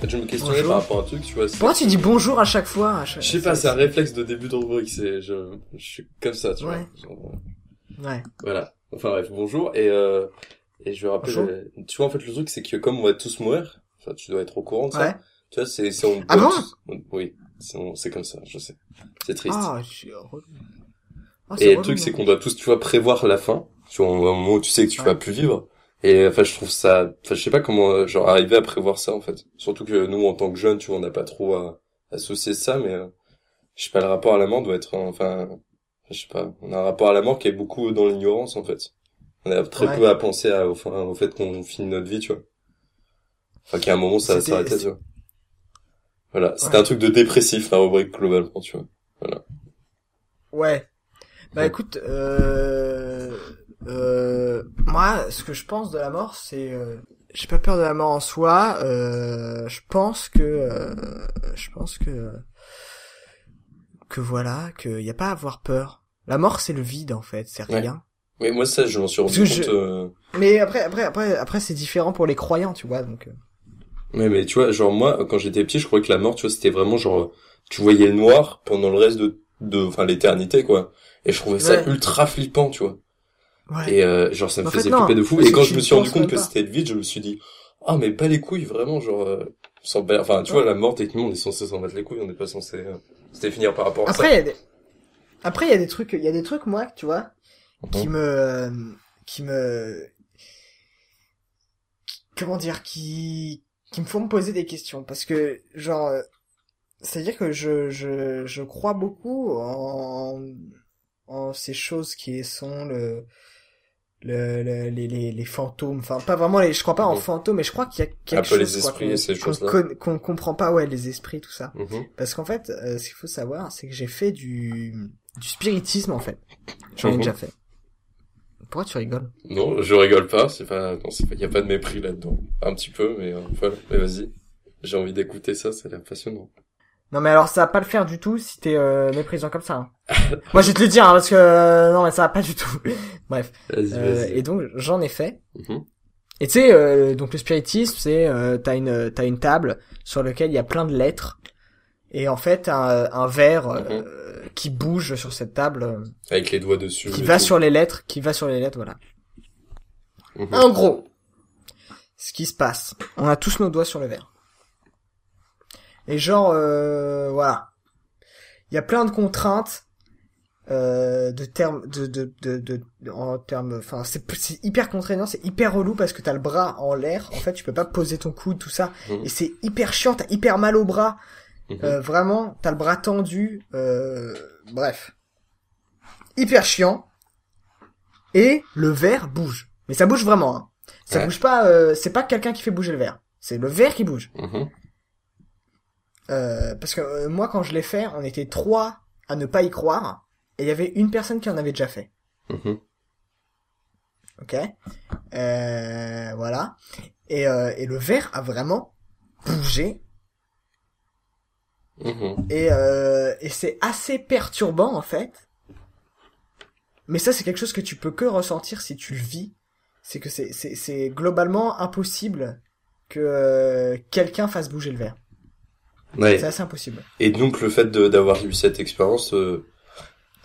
Je me questionnais Bonjour. par rapport à un truc, tu vois. Pourquoi tu dis bonjour à chaque fois à chaque... Je sais pas, c'est un réflexe de début de rubrique, c'est, je, je suis comme ça, tu Ouais. vois. Genre, Ouais. Voilà. Enfin bref, bonjour, et euh, et je vais rappeler, Bonjour. euh, tu vois, en fait, le truc, c'est que comme on va tous mourir, enfin, tu dois être au courant de ça. Ouais. Tu vois, c'est, c'est, on Ah bon on- oui, c'est, on- c'est comme ça, je sais. C'est triste. Ah, je suis heureux. Ah, et le truc, c'est qu'on doit tous, tu vois, prévoir la fin. Tu vois, au moment où tu sais que tu Ouais. vas plus vivre. Et enfin, je trouve ça, enfin, je sais pas comment, euh, genre, arriver à prévoir ça, en fait. Surtout que nous, en tant que jeunes, tu vois, on n'a pas trop à associer ça, mais, euh, je sais pas, le rapport à la mort doit être, euh, enfin, je sais pas, on a un rapport à la mort qui est beaucoup dans l'ignorance, en fait. On a très Ouais. peu à penser à, au, fait qu'on finit notre vie, tu vois. Enfin, qu'à un moment, ça s'arrêter, tu vois. Voilà. C'était Ouais. un truc de dépressif, la rubrique, globalement, tu vois. Ouais. Bah écoute, euh, euh, moi, ce que je pense de la mort, c'est, euh, j'ai pas peur de la mort en soi. Euh, je pense que, euh, je pense que, que voilà, qu'il y a pas à avoir peur. La mort, c'est le vide en fait, c'est Ouais. rien. Mais moi, ça, je m'en suis rendu compte, je- euh, Mais après, après, après, après, c'est différent pour les croyants, tu vois. Donc, Ouais, mais tu vois, genre moi, quand j'étais petit, je croyais que la mort, tu vois, c'était vraiment genre, tu voyais le noir pendant le reste de, de, enfin, l'éternité, quoi. Et je trouvais ça Ouais. ultra flippant, tu vois. Ouais. Et euh, genre, ça me En fait, faisait flipper de fou. Et quand je me suis rendu compte que c'était le vide, je me suis dit, Ah, mais pas les couilles, vraiment, genre, euh, sans ba- enfin, tu vois, la mort, techniquement, on est censé s'en battre les couilles, on n'est pas censé euh, se définir par rapport à Après, il y a des... Après, il y a des trucs, il y a des trucs, moi, tu vois, ça. qui Mhm. me, qui me, comment dire, qui, qui me font me poser des questions, parce que, genre, euh, c'est-à-dire que je, je, je crois beaucoup en, en ces choses qui sont le, le, le- les, les, les fantômes, enfin, pas vraiment les, je crois pas en fantômes, mais je crois qu'il y a quelque Un peu les chose, quoi, esprits qu'on- et ces qu'on qu'on comprend pas, ouais, les esprits, tout ça. Mhm. Parce qu'en fait, euh, ce qu'il faut savoir, c'est que j'ai fait du, du spiritisme, en fait. J'en ai déjà fait. Pourquoi tu rigoles? Non, je rigole pas, c'est pas, non, c'est pas, y a pas de mépris là-dedans. Un petit peu, mais euh, voilà, mais vas-y. J'ai envie d'écouter ça, ça a l'air passionnant. Non mais alors ça va pas le faire du tout si t'es euh, méprisant comme ça. hein. Moi je vais te le dire hein, parce que euh, non mais ça va pas du tout. Bref. Vas-y, Euh, vas-y. et donc j'en ai fait. Mhm. Et tu sais euh, donc le spiritisme c'est euh, t'as une t'as une table sur laquelle il y a plein de lettres et en fait un, un verre euh, qui bouge sur cette table Avec les doigts dessus. qui va tout. sur les lettres qui va sur les lettres voilà. Mhm. En gros, ce qui se passe, on a tous nos doigts sur le verre. Et genre, euh, voilà. Il y a plein de contraintes euh, de termes, de, de, de, de, en termes, enfin, c'est hyper contraignant, c'est hyper relou parce que t'as le bras en l'air. En fait, tu peux pas poser ton coude, tout ça, Mhm. et c'est hyper chiant. T'as hyper mal au bras. Mhm. Euh, vraiment, t'as le bras tendu. Euh, bref, hyper chiant. Et le verre bouge. Mais ça bouge vraiment. Hein. Ça Ouais. bouge pas. euh, c'est pas quelqu'un qui fait bouger le verre. C'est le verre qui bouge. Mhm. Euh, parce que euh, moi, quand je l'ai fait, on était trois à ne pas y croire. Et il y avait une personne qui en avait déjà fait. Mhm. Ok. Euh, voilà. Et, euh, et le verre a vraiment bougé. Mhm. Et, euh, et c'est assez perturbant en fait. Mais ça c'est quelque chose que tu peux que ressentir si tu le vis. C'est que c'est c'est c'est globalement impossible que quelqu'un fasse bouger le verre. Ouais. C'est assez impossible. Et donc le fait de- d'avoir eu cette expérience, euh,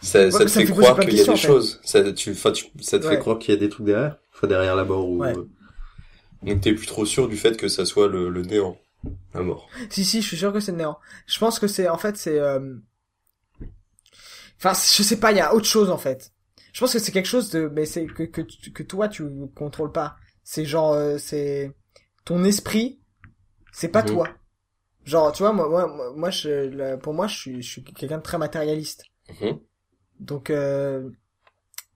ça, ça te fait croire qu'il y a des choses. Ça, tu, ça te fait croire qu'il y a des trucs derrière, enfin derrière la mort ou. Ouais. euh, Donc t'es plus trop sûr du fait que ça soit le, le néant, la mort. Si si, je suis sûr que c'est le néant. Je pense que c'est en fait c'est euh... enfin je sais pas, il y a autre chose en fait. Je pense que c'est quelque chose de mais c'est que que que toi tu contrôles pas. C'est genre euh, c'est ton esprit, c'est pas Mhm. toi. Genre tu vois moi moi je pour moi je suis je suis quelqu'un de très matérialiste. Mhm. Donc euh,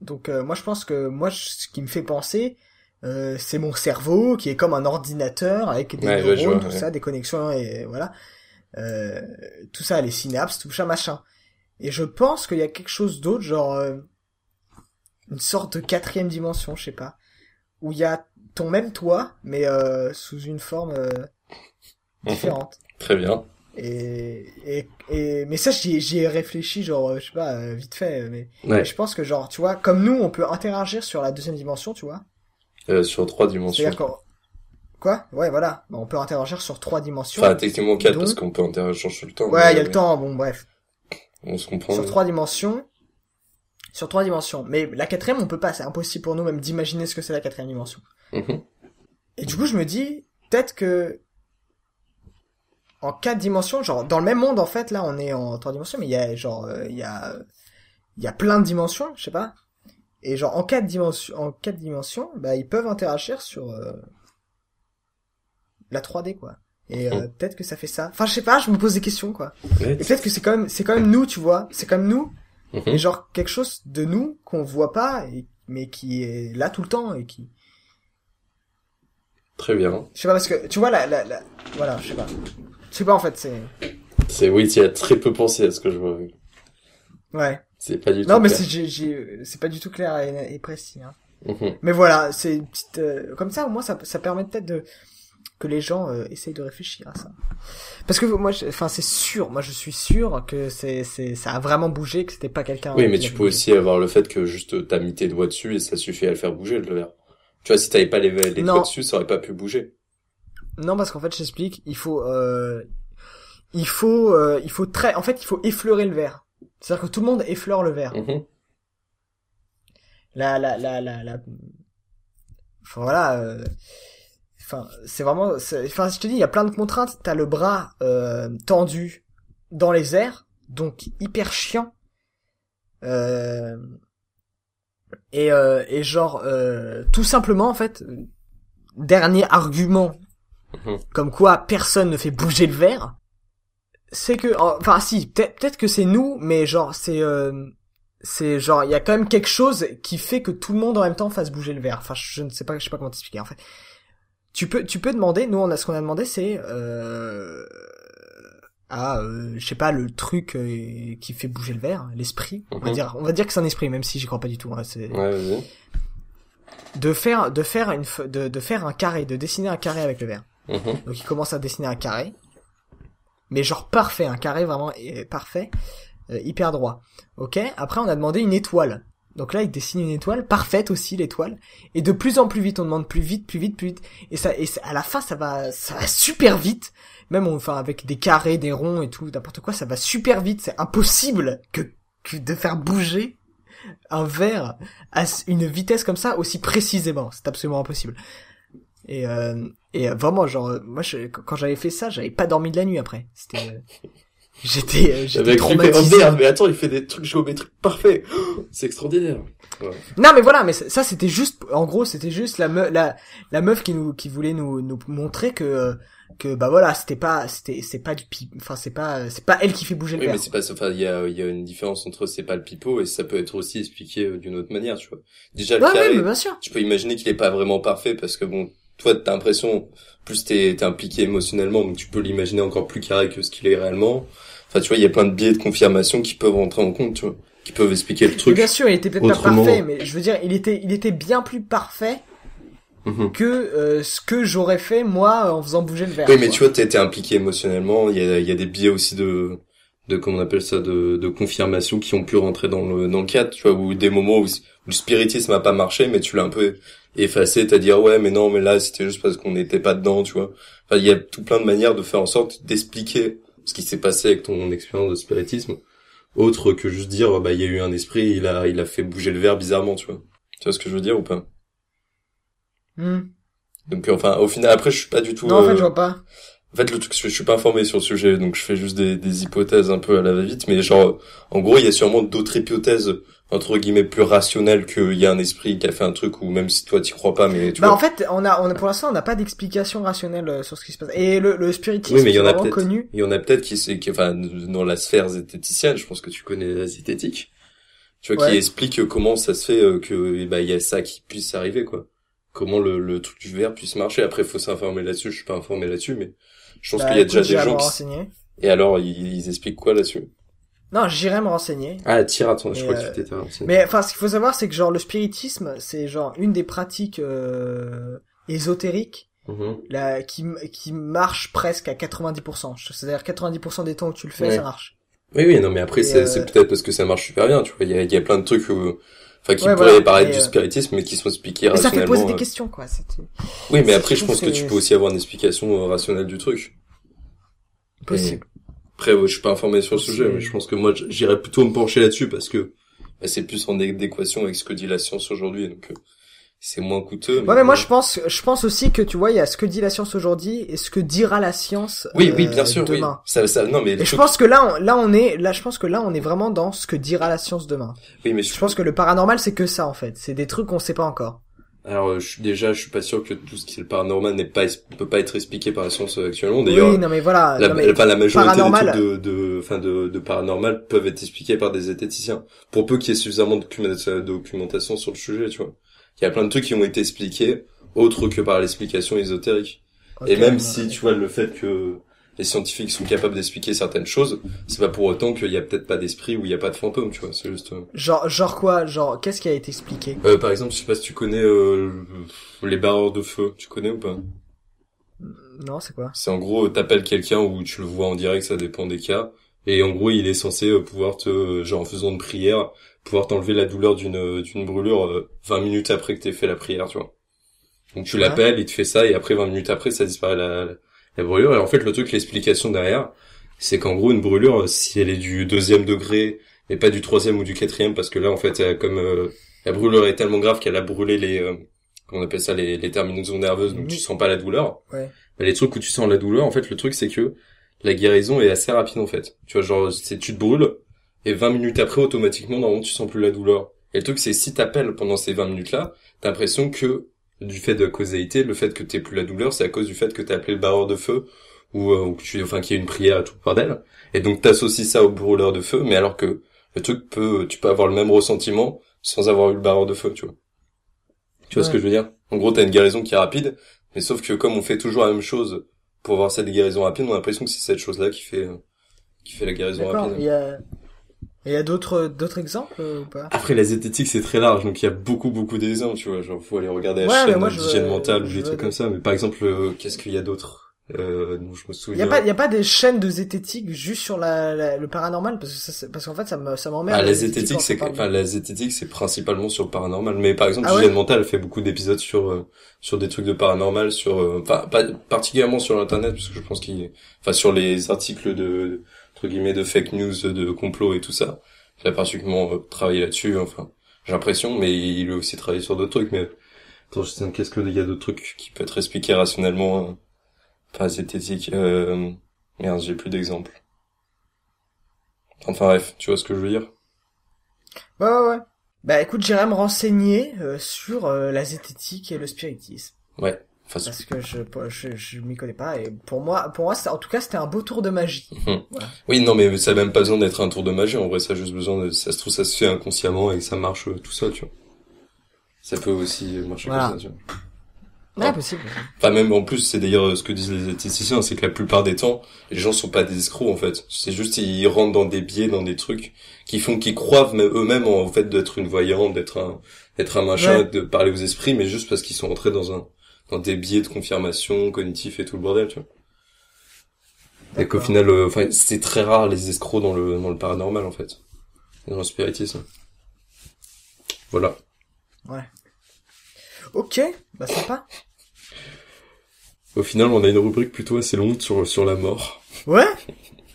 donc euh, moi je pense que moi je- ce qui me fait penser euh, c'est mon cerveau qui est comme un ordinateur avec des Ouais, neurones, vois, tout ouais. ça, des connexions et voilà. Euh, tout ça, les synapses, tout ça, machin. Et je pense qu'il y a quelque chose d'autre, genre euh, une sorte de quatrième dimension, je sais pas, où il y a ton même toi, mais euh, sous une forme euh, différente. Très bien. Et, et, et mais ça j'y ai- réfléchi genre euh, je sais pas euh, vite fait mais Ouais. je pense que genre tu vois comme nous on peut interagir sur la deuxième dimension tu vois Euh, sur trois dimensions. qu'on quoi? Ouais voilà Bah, on peut interagir sur trois dimensions Enfin techniquement quatre Donc- parce qu'on peut interagir sur le temps. ouais il y a mais- le temps bon bref On se comprend. sur trois dimensions sur trois dimensions mais la quatrième on peut pas c'est impossible pour nous même d'imaginer ce que c'est la quatrième dimension Mhm. et du coup je me dis peut-être que en quatre dimensions genre dans le même monde en fait là on est en trois dimensions mais il y a genre euh, il y a il y a plein de dimensions je sais pas. Et genre en quatre dimensions en quatre dimensions bah ils peuvent interagir sur euh, la 3D quoi. Et euh, peut-être que ça fait ça. Enfin je sais pas je me pose des questions quoi. Et peut-être que c'est quand même c'est quand même nous tu vois. C'est comme nous. Mhm. mais genre quelque chose de nous qu'on voit pas et, mais qui est là tout le temps et qui Très bien. je sais pas parce que tu vois la la, la... voilà je sais pas je sais pas en fait c'est C'est oui, tu as très peu pensé à ce que je vois. ouais C'est pas du tout. non mais c'est j'ai- j'ai- c'est pas du tout clair et, et précis hein. Mhm. mais voilà c'est une petite euh, comme ça au moins ça ça permet peut-être de que les gens euh, essayent de réfléchir à ça parce que moi je- enfin c'est sûr moi je suis sûr que c'est c'est ça a vraiment bougé que c'était pas quelqu'un Oui, mais tu peux aussi avoir le fait que juste t'as mis tes doigts dessus et ça suffit à le faire bouger le verre. Tu vois, si t'avais pas les, les doigts dessus, ça aurait pas pu bouger. Non, parce qu'en fait, j'explique, il faut, euh, il faut, euh, il faut très, en fait, il faut effleurer le verre. C'est-à-dire que tout le monde effleure le verre. Mhm. La, la, la, la, la, enfin, voilà, euh, enfin, c'est vraiment, enfin, je te dis, il y a plein de contraintes. T'as le bras euh, tendu dans les airs, donc hyper chiant. Euh, et euh, et genre, euh, tout simplement en fait, euh, dernier argument, Mhm. comme quoi personne ne fait bouger le verre, c'est que, enfin, si, peut-être que c'est nous, mais genre, c'est euh, c'est genre il y a quand même quelque chose qui fait que tout le monde en même temps fasse bouger le verre. Enfin, je ne sais pas, je sais pas comment t'expliquer en fait. Tu peux, tu peux demander. Nous, on a ce qu'on a demandé, c'est euh, à, euh, je sais pas, le truc euh, qui fait bouger le verre, l'esprit. On va Mhm. dire, on va dire que c'est un esprit, même si j'y crois pas du tout. hein, c'est Ouais, de faire, de faire une, de, de faire un carré, de dessiner un carré avec le verre. Mhm. Donc il commence à dessiner un carré, mais genre parfait, un carré vraiment euh, parfait, euh, hyper droit. Ok. Après on a demandé une étoile. Donc là il dessine une étoile parfaite aussi l'étoile, et de plus en plus vite on demande plus vite, plus vite, plus vite, et ça, et ça- à la fin ça va, ça va super vite. Même enfin avec des carrés, des ronds et tout, n'importe quoi, ça va super vite. C'est impossible que, de faire bouger un verre à une vitesse comme ça aussi précisément. C'est absolument impossible. Et, euh, et euh, vraiment, genre, euh, moi, je, quand j'avais fait ça, j'avais pas dormi de la nuit après. C'était, euh, j'étais, euh, j'étais oh traumatisé. merde, mais attends, il fait des trucs géométriques parfaits. C'est extraordinaire. Non, mais voilà, mais ça, c'était juste, en gros, c'était juste la meuf, la, la meuf qui nous, qui voulait nous, nous montrer que, euh, que bah voilà, c'était pas, c'était, c'est pas du pi, enfin c'est pas, c'est pas elle qui fait bouger le Oui, verre. mais c'est pas. Enfin, il y a, il y a une différence entre c'est pas le pipeau et ça peut être aussi expliqué d'une autre manière, tu vois. Déjà, le Ouais, carré, ouais, mais bien sûr. tu peux imaginer qu'il est pas vraiment parfait parce que bon, toi, t'as l'impression, plus t'es, t'es impliqué émotionnellement, donc tu peux l'imaginer encore plus carré que ce qu'il est réellement. Enfin, tu vois, il y a plein de biais de confirmation qui peuvent rentrer en compte, tu vois, qui peuvent expliquer le truc. bien sûr, il était peut-être pas parfait, mais je veux dire, il était, il était bien plus parfait Mhm. que euh, ce que j'aurais fait moi en faisant bouger le verre. Oui, mais quoi. tu vois, t'es impliqué émotionnellement. Il y a, y a des biais aussi de, de comment on appelle ça, de, de confirmation qui ont pu rentrer dans le, dans le cadre, tu vois, ou des moments où, où le spiritisme a pas marché, mais tu l'as un peu effacé, t'as dit ah ouais, mais non, mais là c'était juste parce qu'on n'était pas dedans, tu vois. Enfin, il y a tout plein de manières de faire en sorte d'expliquer ce qui s'est passé avec ton expérience de spiritisme, autre que juste dire bah il y a eu un esprit, il a, il a fait bouger le verre bizarrement, tu vois. Tu vois ce que je veux dire ou pas? Hmm. Donc euh, enfin, au final, après je suis pas du tout. Non, en fait, euh, je vois pas. en fait, le truc, je suis pas informé sur le sujet, donc je fais juste des, des hypothèses un peu à la va-vite, mais genre, en gros, il y a sûrement d'autres hypothèses, entre guillemets, plus rationnelles qu'il y a un esprit qui a fait un truc, ou même si toi t'y crois pas, mais tu Bah vois. en fait, on a, on a pour l'instant, on n'a pas d'explication rationnelle euh, sur ce qui se passe. Et le, le spiritisme, Oui, mais il y en a peut-être. connu. Il y en a peut-être qui, c'est, qui, enfin, dans la sphère zététicienne, je pense que tu connais la zététique, tu vois, qui explique comment ça se fait euh, que, ben, il y a ça qui puisse arriver, quoi. Comment le, le truc du verre puisse marcher. Après, faut s'informer là-dessus, je suis pas informé là-dessus, mais je pense Bah, qu'il y a déjà des gens qui... Et alors, ils, ils expliquent quoi là-dessus? Non, j'irai me renseigner. Ah, tire, attends, je Et, crois euh, que tu t'étais renseigné. Mais enfin, ce qu'il faut savoir, c'est que genre le spiritisme, c'est genre une des pratiques euh, ésotériques Mhm. là, qui, qui marche presque à 90%. C'est-à-dire 90% des temps où tu le fais, Ouais. ça marche. Oui, oui, non, mais après, c'est, euh, c'est peut-être parce que ça marche super bien, tu vois. Il y a, il y a plein de trucs, où- enfin, qui Ouais, pourraient voilà. paraître du euh, spiritisme, mais qui sont expliqués Mais ça fait poser des euh. questions, quoi. Oui, mais après, je je pense que tu peux aussi avoir une explication euh, rationnelle du truc. Possible. Après, ouais, je suis pas informé sur le sujet, mais je pense que moi, j'irais plutôt me pencher là-dessus parce que bah, c'est plus en adéquation avec ce que dit la science aujourd'hui, donc euh, c'est moins coûteux. Ouais, mais moi je pense, je pense aussi que tu vois, il y a ce que dit la science aujourd'hui et ce que dira la science Oui, oui, euh, bien sûr, oui. demain. Ça, ça, non, mais Et je pense que là, on, là on est, là je pense que là on est vraiment dans ce que dira la science demain. oui, mais je Je pense que le paranormal c'est que ça en fait, c'est des trucs qu'on sait pas encore. Alors, euh, je déjà, je suis pas sûr que tout ce qui est le paranormal n'est pas, peut pas être expliqué par la science euh, actuellement. D'ailleurs, oui, non mais voilà, la, non, mais enfin, la majorité paranormal- des trucs de, de, enfin, de, de paranormal peuvent être expliqués par des zététiciens. Pour peu qu'il y ait suffisamment de documenta- documentation sur le sujet, tu vois. Il y a plein de trucs qui ont été expliqués, autres que par l'explication ésotérique. Et même ouais. si, tu vois, le fait que les scientifiques sont capables d'expliquer certaines choses, c'est pas pour autant qu'il y a peut-être pas d'esprit ou il y a pas de fantôme, tu vois. C'est juste, euh, genre, genre quoi, genre qu'est-ce qui a été expliqué? Euh, par exemple, je sais pas si tu connais, euh, les barreurs de feu. Tu connais ou pas? Non, c'est quoi? C'est en gros, t'appelles quelqu'un ou tu le vois en direct, ça dépend des cas. Et en gros, il est censé euh, pouvoir te, genre en faisant une prière, pouvoir t'enlever la douleur d'une euh, d'une brûlure euh, 20 minutes après que t'aies fait la prière, tu vois. Donc tu Ouais. l'appelles, il te fait ça, et après 20 minutes après, ça disparaît la, la, la brûlure. Et en fait, le truc, l'explication derrière, c'est qu'en gros, une brûlure, si elle est du deuxième degré, et pas du troisième ou du quatrième, parce que là, en fait, euh, comme euh, la brûlure est tellement grave qu'elle a brûlé les... euh, on appelle ça les, les terminaisons nerveuses, donc Mhm. tu sens pas la douleur. Ouais. Bah, les trucs où tu sens la douleur, en fait, le truc c'est que la guérison est assez rapide en fait. Tu vois, genre, c'est tu te brûles et 20 minutes après, automatiquement, normalement, tu sens plus la douleur. Et le truc c'est si t'appelles pendant ces 20 minutes-là, t'as l'impression que du fait de la causalité, le fait que t'aies plus la douleur, c'est à cause du fait que t'as appelé le barreur de feu ou, euh, ou que tu, enfin, qu'il y ait une prière et tout le bordel. Et donc t'associes ça au brûleur de feu, mais alors que le truc peut, tu peux avoir le même ressentiment sans avoir eu le barreur de feu, tu vois. Tu vois ce que je veux dire? En gros, t'as une guérison qui est rapide, mais sauf que comme on fait toujours la même chose pour avoir cette guérison rapide, on a l'impression que c'est cette chose-là qui fait euh, qui fait la guérison rapide. Il y a, il y a d'autres, d'autres exemples euh, ou pas? Après, la zététique, c'est très large, donc il y a beaucoup, beaucoup d'exemples, tu vois. Genre, faut aller regarder la chaîne d'hygiène mentale ou des trucs comme ça. Mais par exemple, euh, qu'est-ce qu'il y a d'autre? Euh, dont je me Il y souviens a pas, il y a pas des chaînes de zététique juste sur la, la- le paranormal? Parce que ça, c'est- parce qu'en fait ça me, ça m'emmerde. Ah, la zététique, c'est enfin, la zététique, c'est principalement sur le paranormal. Mais par exemple, Ah ouais? Elle fait beaucoup d'épisodes sur euh, sur des trucs de paranormal, sur euh, enfin pas particulièrement sur l'internet, parce que je pense qu'il, enfin sur les articles de entre guillemets de fake news, de complot et tout ça. Il a particulièrement euh, travaillé là-dessus. Enfin, j'ai l'impression, mais il a aussi travaillé sur d'autres trucs. Mais attends, je sais qu'est-ce qu'il y a d'autres trucs qui peuvent être expliqués rationnellement, euh, pas zététique. Euh... Merde, j'ai plus d'exemples. Enfin bref, tu vois ce que je veux dire? Ouais, ouais, ouais. Bah écoute, j'irai me renseigner euh, sur euh, la zététique et le spiritisme Ouais. Enfin, parce que je je, je m'y connais pas et pour moi pour moi en tout cas c'était un beau tour de magie. Oui, non, mais ça a même pas besoin d'être un tour de magie. En vrai, ça a juste besoin de, ça se trouve, ça se fait inconsciemment et ça marche euh, tout seul, tu vois. Ça peut aussi marcher Voilà. comme ça, tu vois. Ouais, Ah. possible. Enfin, même en plus, c'est d'ailleurs euh, ce que disent les esthéticiens, c'est que la plupart des temps, les gens sont pas des escrocs, en fait. C'est juste, ils rentrent dans des biais, dans des trucs qui font qu'ils croient même- eux-mêmes en fait d'être une voyante, d'être un, d'être un machin, Ouais. de parler aux esprits, mais juste parce qu'ils sont entrés dans un, dans des biais de confirmation cognitif et tout le bordel, tu vois. Et qu'au final, euh, enfin, c'est très rare les escrocs dans le, dans le paranormal, en fait. Dans le spiritisme. Voilà. Ok, bah sympa. Au final, on a une rubrique plutôt assez longue sur, sur la mort. Ouais.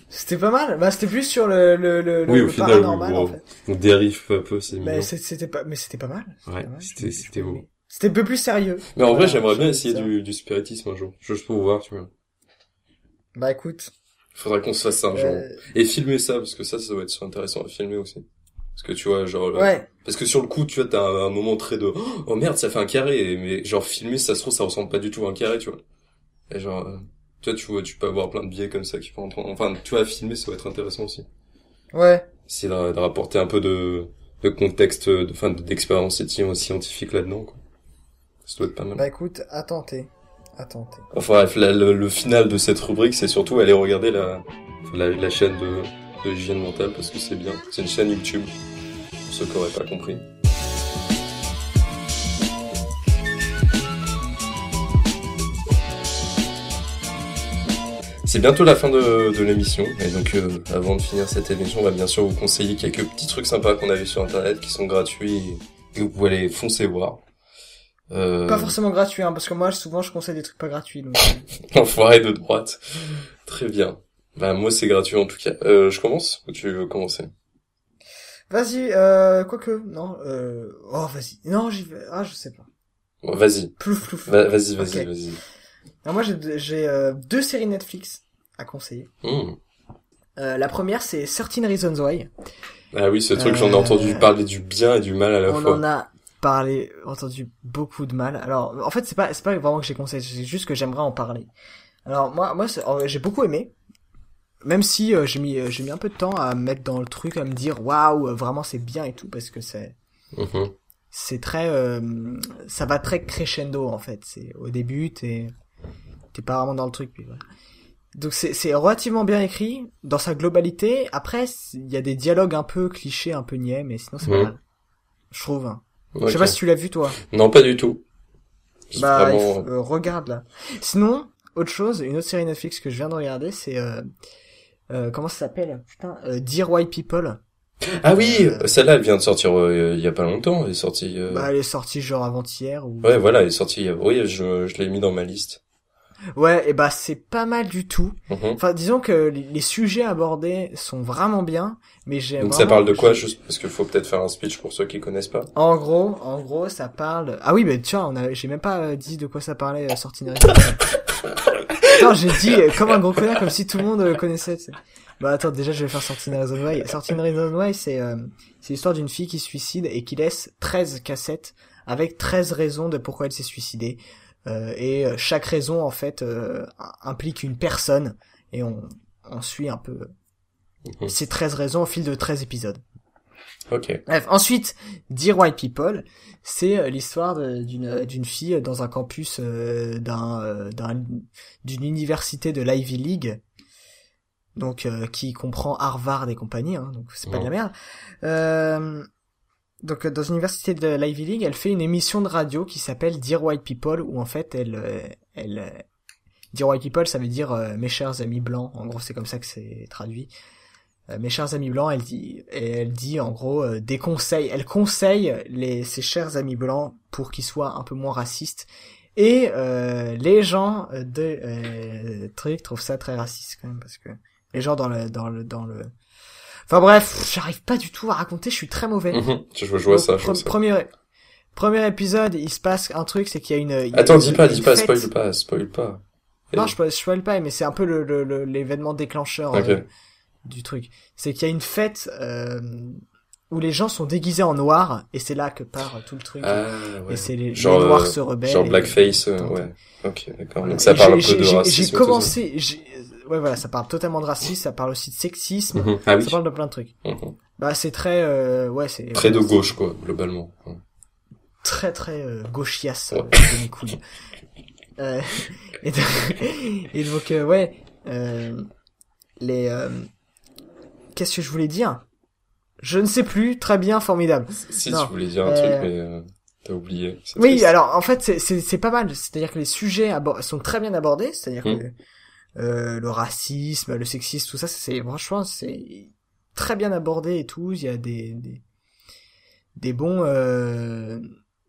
C'était pas mal. Bah c'était plus sur le le le, Oui, le au final, paranormal oui, en bon. fait. On dérive peu à peu, c'est c'est- c'était pas mais c'était pas mal. Ouais, c'était, c'était beau. C'était un peu plus sérieux. Mais en vrai, j'aimerais bien essayer du, du spiritisme un jour. Juste pour voir, tu vois. Bah écoute. Faudra qu'on se fasse ça un jour. euh, Et filmer ça, parce que ça, ça doit être intéressant à filmer aussi. Parce que tu vois, genre, là- ouais. parce que sur le coup, tu vois, t'as un, un moment très de, oh merde, ça fait un carré, mais genre, filmer, ça se trouve, ça ressemble pas du tout à un carré, tu vois. Et genre, euh, tu vois, tu vois, tu peux avoir plein de biais comme ça qui font entendre. Enfin, tu vois, filmer, ça va être intéressant aussi. Ouais. Essayer de, de rapporter un peu de, de contexte, de, enfin, d'expérience scientifique là-dedans, quoi. Ça doit être pas mal. Bah écoute, à tenter. À tenter. Enfin bref, la- le, le final de cette rubrique, c'est surtout aller regarder la, la, la chaîne de, de hygiène mentale parce que c'est bien. C'est une chaîne YouTube, pour ceux qui auraient pas compris. C'est bientôt la fin de, de l'émission, et donc euh, avant de finir cette émission, on va bien sûr vous conseiller quelques petits trucs sympas qu'on a vu sur internet qui sont gratuits et que vous pouvez aller foncer voir. Euh... Pas forcément gratuit hein parce que moi souvent je conseille des trucs pas gratuits donc. L'enfoiré de droite. Très bien. Bah moi c'est gratuit en tout cas. Euh, je commence ou tu veux commencer? Vas-y, euh, quoique, non, euh, oh, vas-y. Non, j'y vais, ah, je sais pas. Bon, Vas-y. Plouf, plouf. Va- Vas-y, vas-y, vas-y. Alors moi, j'ai, j'ai euh, deux séries Netflix à conseiller. Hmm. Euh, la première, c'est 13 Reasons Why. Ah oui, ce truc, j'en ai Euh, entendu parler du bien et du mal à la On fois. en a entendu beaucoup de mal. Alors, en fait, c'est pas, c'est pas vraiment que j'ai conseillé, c'est juste que j'aimerais en parler. Alors, moi, moi, j'ai beaucoup aimé. Même si euh, j'ai mis, euh, j'ai mis un peu de temps à me mettre dans le truc, à me dire, waouh, euh, vraiment c'est bien et tout, parce que c'est, Mhm. c'est très euh, ça va très crescendo en fait c'est au début t'es t'es pas vraiment dans le truc puis voilà. donc c'est relativement bien écrit dans sa globalité après il y a des dialogues un peu clichés un peu niais mais sinon c'est pas Mhm. mal je trouve hein. Je sais pas si tu l'as vu toi Non, pas du tout. Bah il vraiment... faut- euh, regarde là sinon autre chose une autre série Netflix que je viens de regarder c'est euh, euh, comment ça s'appelle? Putain euh, Dear White People Ah oui, Euh, celle-là, elle vient de sortir euh, il y a pas longtemps. Elle est sortie... euh, bah elle est sortie genre avant-hier ou Ouais, voilà, elle est sortie... Oui, je, je l'ai mis dans ma liste. Ouais, et bah c'est pas mal du tout. Mhm. Enfin, disons que les les sujets abordés sont vraiment bien, mais j'ai Donc ça parle de quoi juste parce qu'il faut peut-être faire un speech pour ceux qui connaissent pas. En gros, en gros, ça parle. Ah oui, mais tiens, on a, j'ai même pas euh, dit de quoi ça parlait, euh, sortie Attends, j'ai dit euh, comme un gros connard, comme si tout le monde euh, connaissait. tu. Bah attends, déjà je vais faire Sortie Reason Why. Sortie Reason Why, c'est euh, c'est l'histoire d'une fille qui se suicide et qui laisse 13 cassettes avec 13 raisons de pourquoi elle s'est suicidée. Euh, et euh, chaque raison en fait euh, implique une personne et on on suit un peu Mhm. ces 13 raisons au fil de 13 épisodes. Ok. Bref, ensuite, Dear White People, c'est l'histoire d'une d'une fille dans un campus euh, d'un euh, d'un- d'une université de l'Ivy League, donc euh, qui comprend Harvard et compagnie, hein, donc c'est pas de la merde. Donc euh, dans une université de l'Ivy League, elle fait une émission de radio qui s'appelle Dear White People, où en fait elle euh, elle euh, Dear White People, ça veut dire mes chers amis blancs. En gros, c'est comme ça que c'est traduit. Mes chers amis blancs, elle dit, elle dit en gros des conseils. Elle conseille les ses chers amis blancs pour qu'ils soient un peu moins racistes. Et les gens de truc trouvent ça très raciste quand même parce que les gens dans le dans le dans le. Enfin bref, j'arrive pas du tout à raconter. Je suis très mauvais. Mhm. Je, je vois Donc, ça, je vois ça. Premier premier épisode, il se passe un truc, c'est qu'il y a une. y a Attends, une- dis pas, dis pas, spoil pas, spoil pas. Non, je, je spoil pas, mais c'est un peu le le- le- l'événement déclencheur euh, du truc. C'est qu'il y a une fête euh, où les gens sont déguisés en noir et c'est là que part tout le truc. Ah, ouais. Et c'est les, Genre, les noirs euh, se rebellent. Genre blackface, euh, ouais. Ok, d'accord. Voilà. Donc ça Et parle un peu de racisme. J'ai commencé, j'ai- ouais voilà, ça parle totalement de racisme, ça parle aussi de sexisme, Mhm. Ah oui. ça parle de plein de trucs. Mhm. Bah c'est très, euh, ouais c'est Très de gauche, quoi, globalement. Ouais. très très euh, gauchiasse Ouais. euh, de mes couilles. Euh, et, donc, et donc, euh, ouais, euh, les, euh, qu'est-ce que je voulais dire? Je ne sais plus. Très bien, formidable. Si Non. tu voulais dire un Euh, truc, mais euh, t'as oublié. Oui, triste. alors en fait c'est pas mal. C'est-à-dire que les sujets sont très bien abordés. C'est-à-dire Mm. que euh, le racisme, le sexisme, tout ça, c'est franchement c'est très bien abordé et tout. Il y a des des, des bons euh,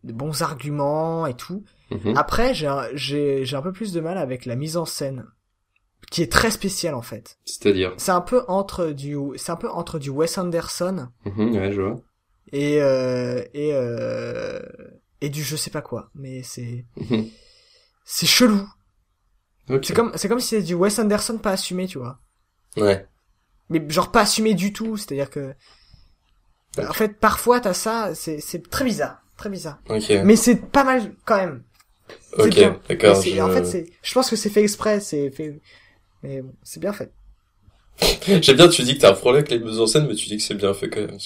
des bons arguments et tout. Mhm. Après, j'ai j'ai un peu plus de mal avec la mise en scène, qui est très spéciale en fait. C'est-à-dire. C'est un peu entre du, c'est un peu entre du Wes Anderson Mhm, Ouais, je vois. et euh, et euh, et du je sais pas quoi. Mais c'est Mhm. c'est chelou. Ok. C'est comme c'est comme si c'était du Wes Anderson pas assumé, tu vois. Ouais. Mais genre pas assumé du tout. C'est-à-dire que en fait parfois t'as ça, c'est c'est très bizarre, très bizarre. Ok. Mais c'est pas mal quand même. Ok, d'accord. Je- En fait, c'est, je pense que c'est fait exprès, c'est fait, mais bon, c'est bien fait. J'aime bien, tu dis que t'as un problème avec les mises en scène, mais tu dis que c'est bien fait quand même.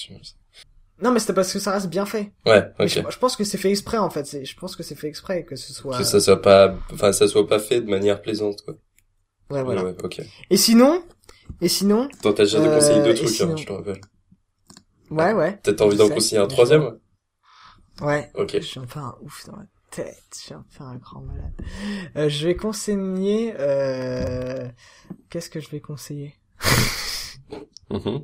Non, mais c'est parce que ça reste bien fait. Ouais, ok. Je, je pense que c'est fait exprès, en fait. Je pense que c'est fait exprès que ce soit. Que ça soit pas, enfin, ça soit pas fait de manière plaisante, quoi. Ouais, voilà. Ouais, ok. Et sinon, et sinon, Attends, t'as déjà Euh, conseillé deux trucs, sinon- hein, je te rappelle. ouais, ouais, Peut-être envie d'en conseiller un troisième? ouais. Ok. Je suis un peu un ouf dans la tête. Je suis un peu un grand malade. Euh, je vais conseiller. Euh... Qu'est-ce que je vais conseiller? Mhm.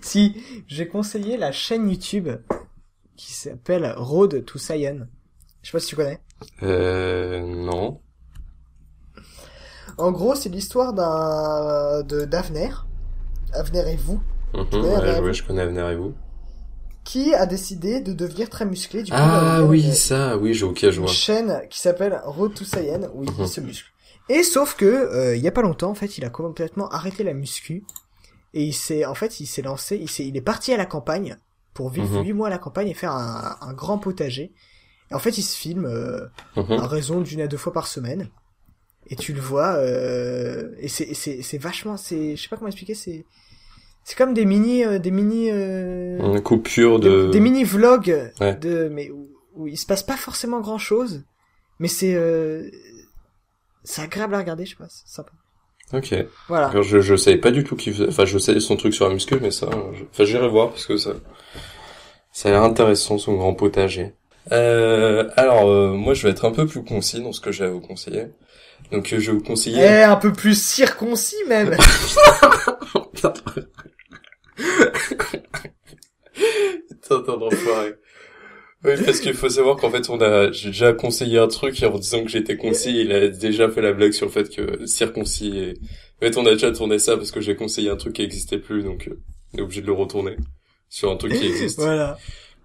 Si, je vais conseiller la chaîne YouTube qui s'appelle Road to Science. Je sais pas si tu connais. Euh, non. En gros, c'est l'histoire d'un de d'Avner, Avner et vous, Mhm, connais ouais, Avenir et ouais, vous? je connais Avenir et vous. Qui a décidé de devenir très musclé. Du coup, Ah ouvert oui, une- ça, oui, j'ai ok, je une vois. chaîne qui s'appelle Road to Saiyan où il Mhm. se muscle. Et sauf que euh, il y a pas longtemps, en fait, il a complètement arrêté la muscu et il s'est, en fait, il s'est lancé, il est parti à la campagne pour vivre Mhm. huit mois à la campagne et faire un, un grand potager. Et en fait, il se filme euh, Mhm. à raison d'une à deux fois par semaine. Et tu le vois, euh, et c'est vachement, c'est, je sais pas comment expliquer, c'est, c'est comme des mini, euh, des mini, euh, Une coupure des, de... des mini vlogs Ouais. de, mais où, où il se passe pas forcément grand chose, mais c'est, euh, c'est agréable à regarder, je sais pas, c'est sympa. Ok. Voilà. Alors, je, je savais pas du tout qu'il faisait, enfin, je sais son truc sur la muscu, mais ça, je... enfin, j'irai voir parce que ça, ça a l'air intéressant, son grand potager. Euh, alors, euh, moi, je vais être un peu plus concis dans ce que j'ai à vous conseiller. Donc, euh, je vais vous conseiller... Eh, un peu plus circoncis même. Putain, t'es un enfoiré. Oui, parce qu'il faut savoir qu'en fait, on a, j'ai déjà conseillé un truc et en disant que j'étais concis, il a déjà fait la blague sur le fait que circoncis et, en fait, on a déjà tourné ça parce que j'ai conseillé un truc qui existait plus, donc, euh, on est obligé de le retourner sur un truc qui existe. voilà.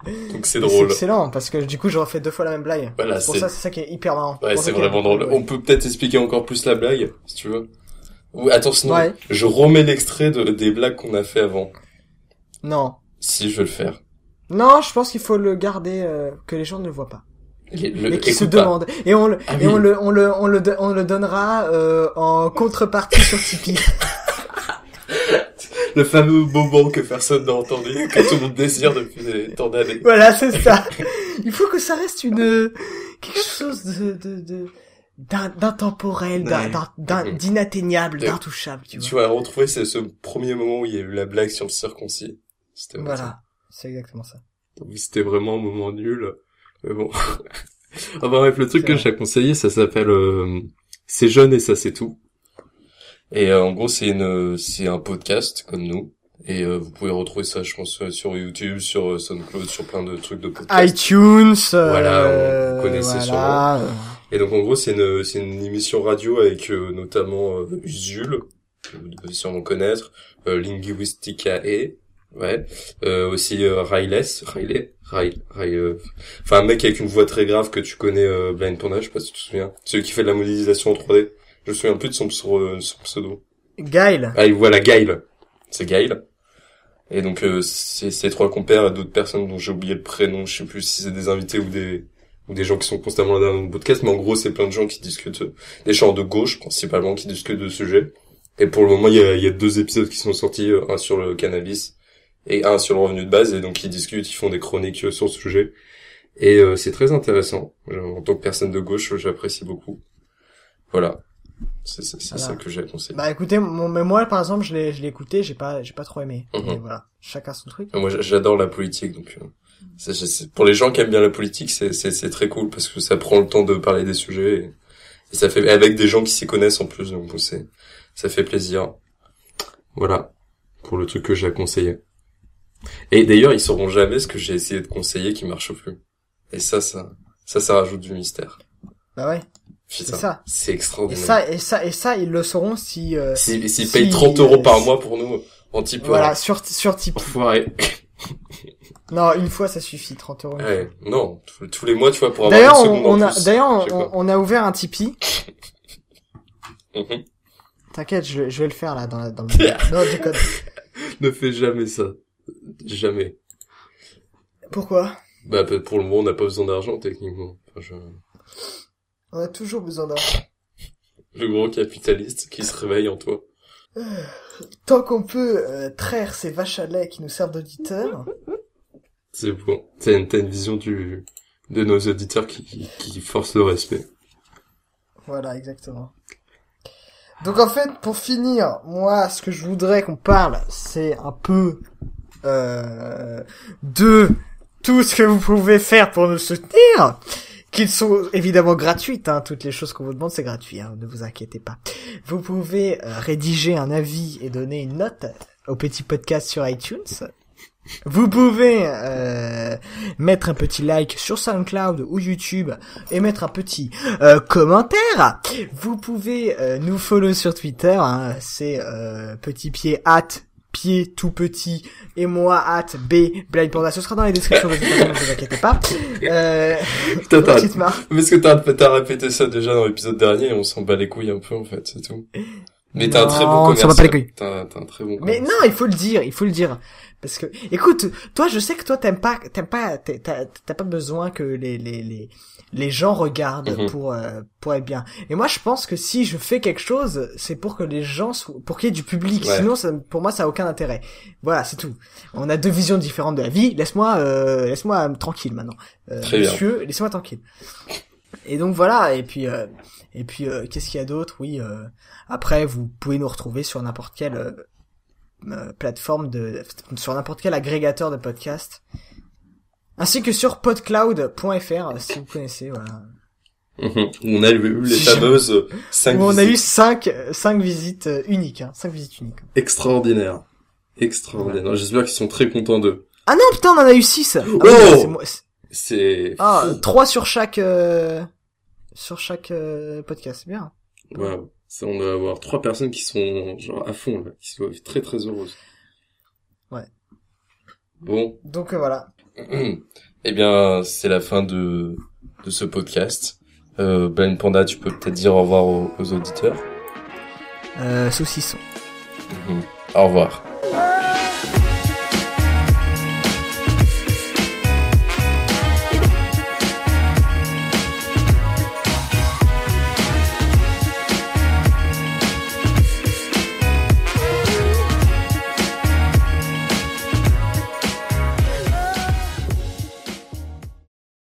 Donc c'est Et C'est drôle. excellent parce que du coup je refais deux fois la même blague. Voilà, c'est pour ça c'est ça qui est hyper marrant. Ouais, c'est vraiment drôle. ouais. On peut peut-être expliquer encore plus la blague, si tu veux. Ou, attends, sinon, Ouais. je remets l'extrait de, des blagues qu'on a fait avant. Non. Si, je vais le faire. Non, je pense qu'il faut le garder euh, que les gens ne le voient pas. Le- le- et qui se pas. demandent. Et on le Ah et oui. on le on le on le on le donnera euh, en contrepartie sur Tipeee. Le fameux moment que personne n'a entendu, que tout le monde désire depuis tant d'années. voilà, c'est ça. Il faut que ça reste une quelque chose de de de d'intemporel, Ouais. d'inatteignable, d'intouchable, tu Tu vois. vas retrouver ce, ce premier moment où il y a eu la blague sur le circoncis. C'était Voilà, c'est exactement ça. C'était vraiment un moment nul. Mais bon. enfin bref, le truc que j'ai conseillé, ça s'appelle euh, C'est jeune et ça c'est tout. Et euh, en gros, c'est une c'est un podcast comme nous. Et euh, vous pouvez retrouver ça, je pense, sur YouTube, sur euh, SoundCloud, sur plein de trucs de podcast. iTunes, euh, Voilà, on- vous connaissez voilà. Et donc en gros, c'est une c'est une émission radio avec euh, notamment euh, Usul, que vous devez sûrement connaître, euh, Linguisticae, ouais, euh, aussi euh, Riley, Riley, Riley, euh, enfin un mec avec une voix très grave que tu connais, euh, Blind Panda, je sais pas si tu te souviens, celui qui fait de la modélisation en 3D. Je me souviens plus de son, pseudo- son pseudo. Gail. Ah, voilà, Gail. C'est Gail. Et donc, euh, c'est ces trois compères et d'autres personnes dont j'ai oublié le prénom. Je sais plus si c'est des invités ou des ou des gens qui sont constamment là dans le podcast. Mais en gros, c'est plein de gens qui discutent, euh, des gens de gauche principalement, qui discutent de sujets. Et pour le moment, il y a, y a deux épisodes qui sont sortis, euh, un sur le cannabis et un sur le revenu de base. Et donc, ils discutent, ils font des chroniques euh, sur le sujet. Et euh, c'est très intéressant. En tant que personne de gauche, j'apprécie beaucoup. Voilà. C'est Voilà. ça que j'ai conseillé. Bah écoutez, mon, mais moi par exemple, je l'ai je l'ai écouté, j'ai pas j'ai pas trop aimé. Mhm. Mais voilà, chacun son truc. Moi, j'a- j'adore la politique, donc euh, c'est- c'est- c'est- pour les gens qui aiment bien la politique, c'est c'est c'est très cool parce que ça prend le temps de parler des sujets et, et ça fait avec des gens qui s'y connaissent en plus, donc bon, c'est ça fait plaisir. Voilà pour le truc que j'ai à conseiller. Et d'ailleurs, ils sauront jamais ce que j'ai essayé de conseiller qui marche plus. Et ça, ça, ça, ça rajoute du mystère. Bah ouais. Putain, ça. c'est Et extraordinaire. ça et ça et ça ils le sauront si euh, S'ils s'ils si- payent 30 euros par si- mois pour nous, en type, voilà sur sur Tipeee. enfoiré. Non, une fois ça suffit, 30 euros. Ouais, non, tous- les mois, tu vois, pour avoir D'ailleurs, une seconde on, en a d'ailleurs on, a ouvert un Tipeee. Mhm. T'inquiète, je, je vais le faire là dans la, dans le Non, je déconne. Ne fais jamais ça. Jamais. Pourquoi? Bah, pour le moment, on n'a pas besoin d'argent, techniquement. Enfin, je- On a toujours besoin d'argent. Le gros capitaliste qui se réveille en toi. Tant qu'on peut euh, traire ces vaches à lait qui nous servent d'auditeurs. C'est bon. T'as une, une vision du, de nos auditeurs qui, qui force le respect. Voilà, exactement. Donc en fait, pour finir, moi, ce que je voudrais qu'on parle, c'est un peu euh, de tout ce que vous pouvez faire pour nous soutenir, qu'ils sont évidemment gratuites. Hein, toutes les choses qu'on vous demande, c'est gratuit. Hein, ne vous inquiétez pas. Vous pouvez euh, rédiger un avis et donner une note au petit podcast sur iTunes. Vous pouvez euh, mettre un petit like sur SoundCloud ou YouTube et mettre un petit euh, commentaire. Vous pouvez euh, nous follow sur Twitter, hein, c'est euh, petit pied at pied tout petit et moi at b blind panda. Ce sera dans les descriptions de toute façon, ne vous inquiétez pas. Euh, Putain, petite marque. Parce que t'as, t'as répété ça déjà dans l'épisode dernier? Et on s'en bat les couilles un peu, en fait, c'est tout. Mais t'as un très bon commercial. un très bon Mais non, il faut le dire, il faut le dire. Parce que, écoute, toi, je sais que toi, t'aimes pas, t'aimes pas, t'as, pas besoin que les, les, les, les gens regardent Mhm. pour, euh, pour être bien. Et moi, je pense que si je fais quelque chose, c'est pour que les gens soient, pour qu'il y ait du public. Ouais. Sinon, ça, pour moi, ça a aucun intérêt. Voilà, c'est tout. On a deux visions différentes de la vie. Laisse-moi, euh, laisse-moi tranquille maintenant. Euh, Très bien. monsieur, laissez-moi tranquille. Et donc voilà, et puis euh, et puis euh, qu'est-ce qu'il y a d'autre? Oui, euh, après vous pouvez nous retrouver sur n'importe quelle euh, euh, plateforme de sur n'importe quel agrégateur de podcast. Ainsi que sur podcloud.fr euh, si vous connaissez voilà. On a eu les fameuses 5 Où on a eu cinq euh, cinq visites uniques hein, cinq visites uniques. extraordinaires. Extraordinaires. J'espère qu'ils sont très contents d'eux. Ah non, putain, on en a eu six. Ah oui, Oh c'est- Ah, fou. trois sur chaque euh, sur chaque euh, podcast, c'est bien. Waouh. Ça, on doit avoir trois personnes qui sont genre à fond là, qui sont très très heureuses. Ouais. Bon, Donc euh, voilà. eh bien, c'est la fin de de ce podcast. Euh, ben Panda, tu peux peut-être dire au revoir aux, aux auditeurs. Euh, saucisson. Au revoir.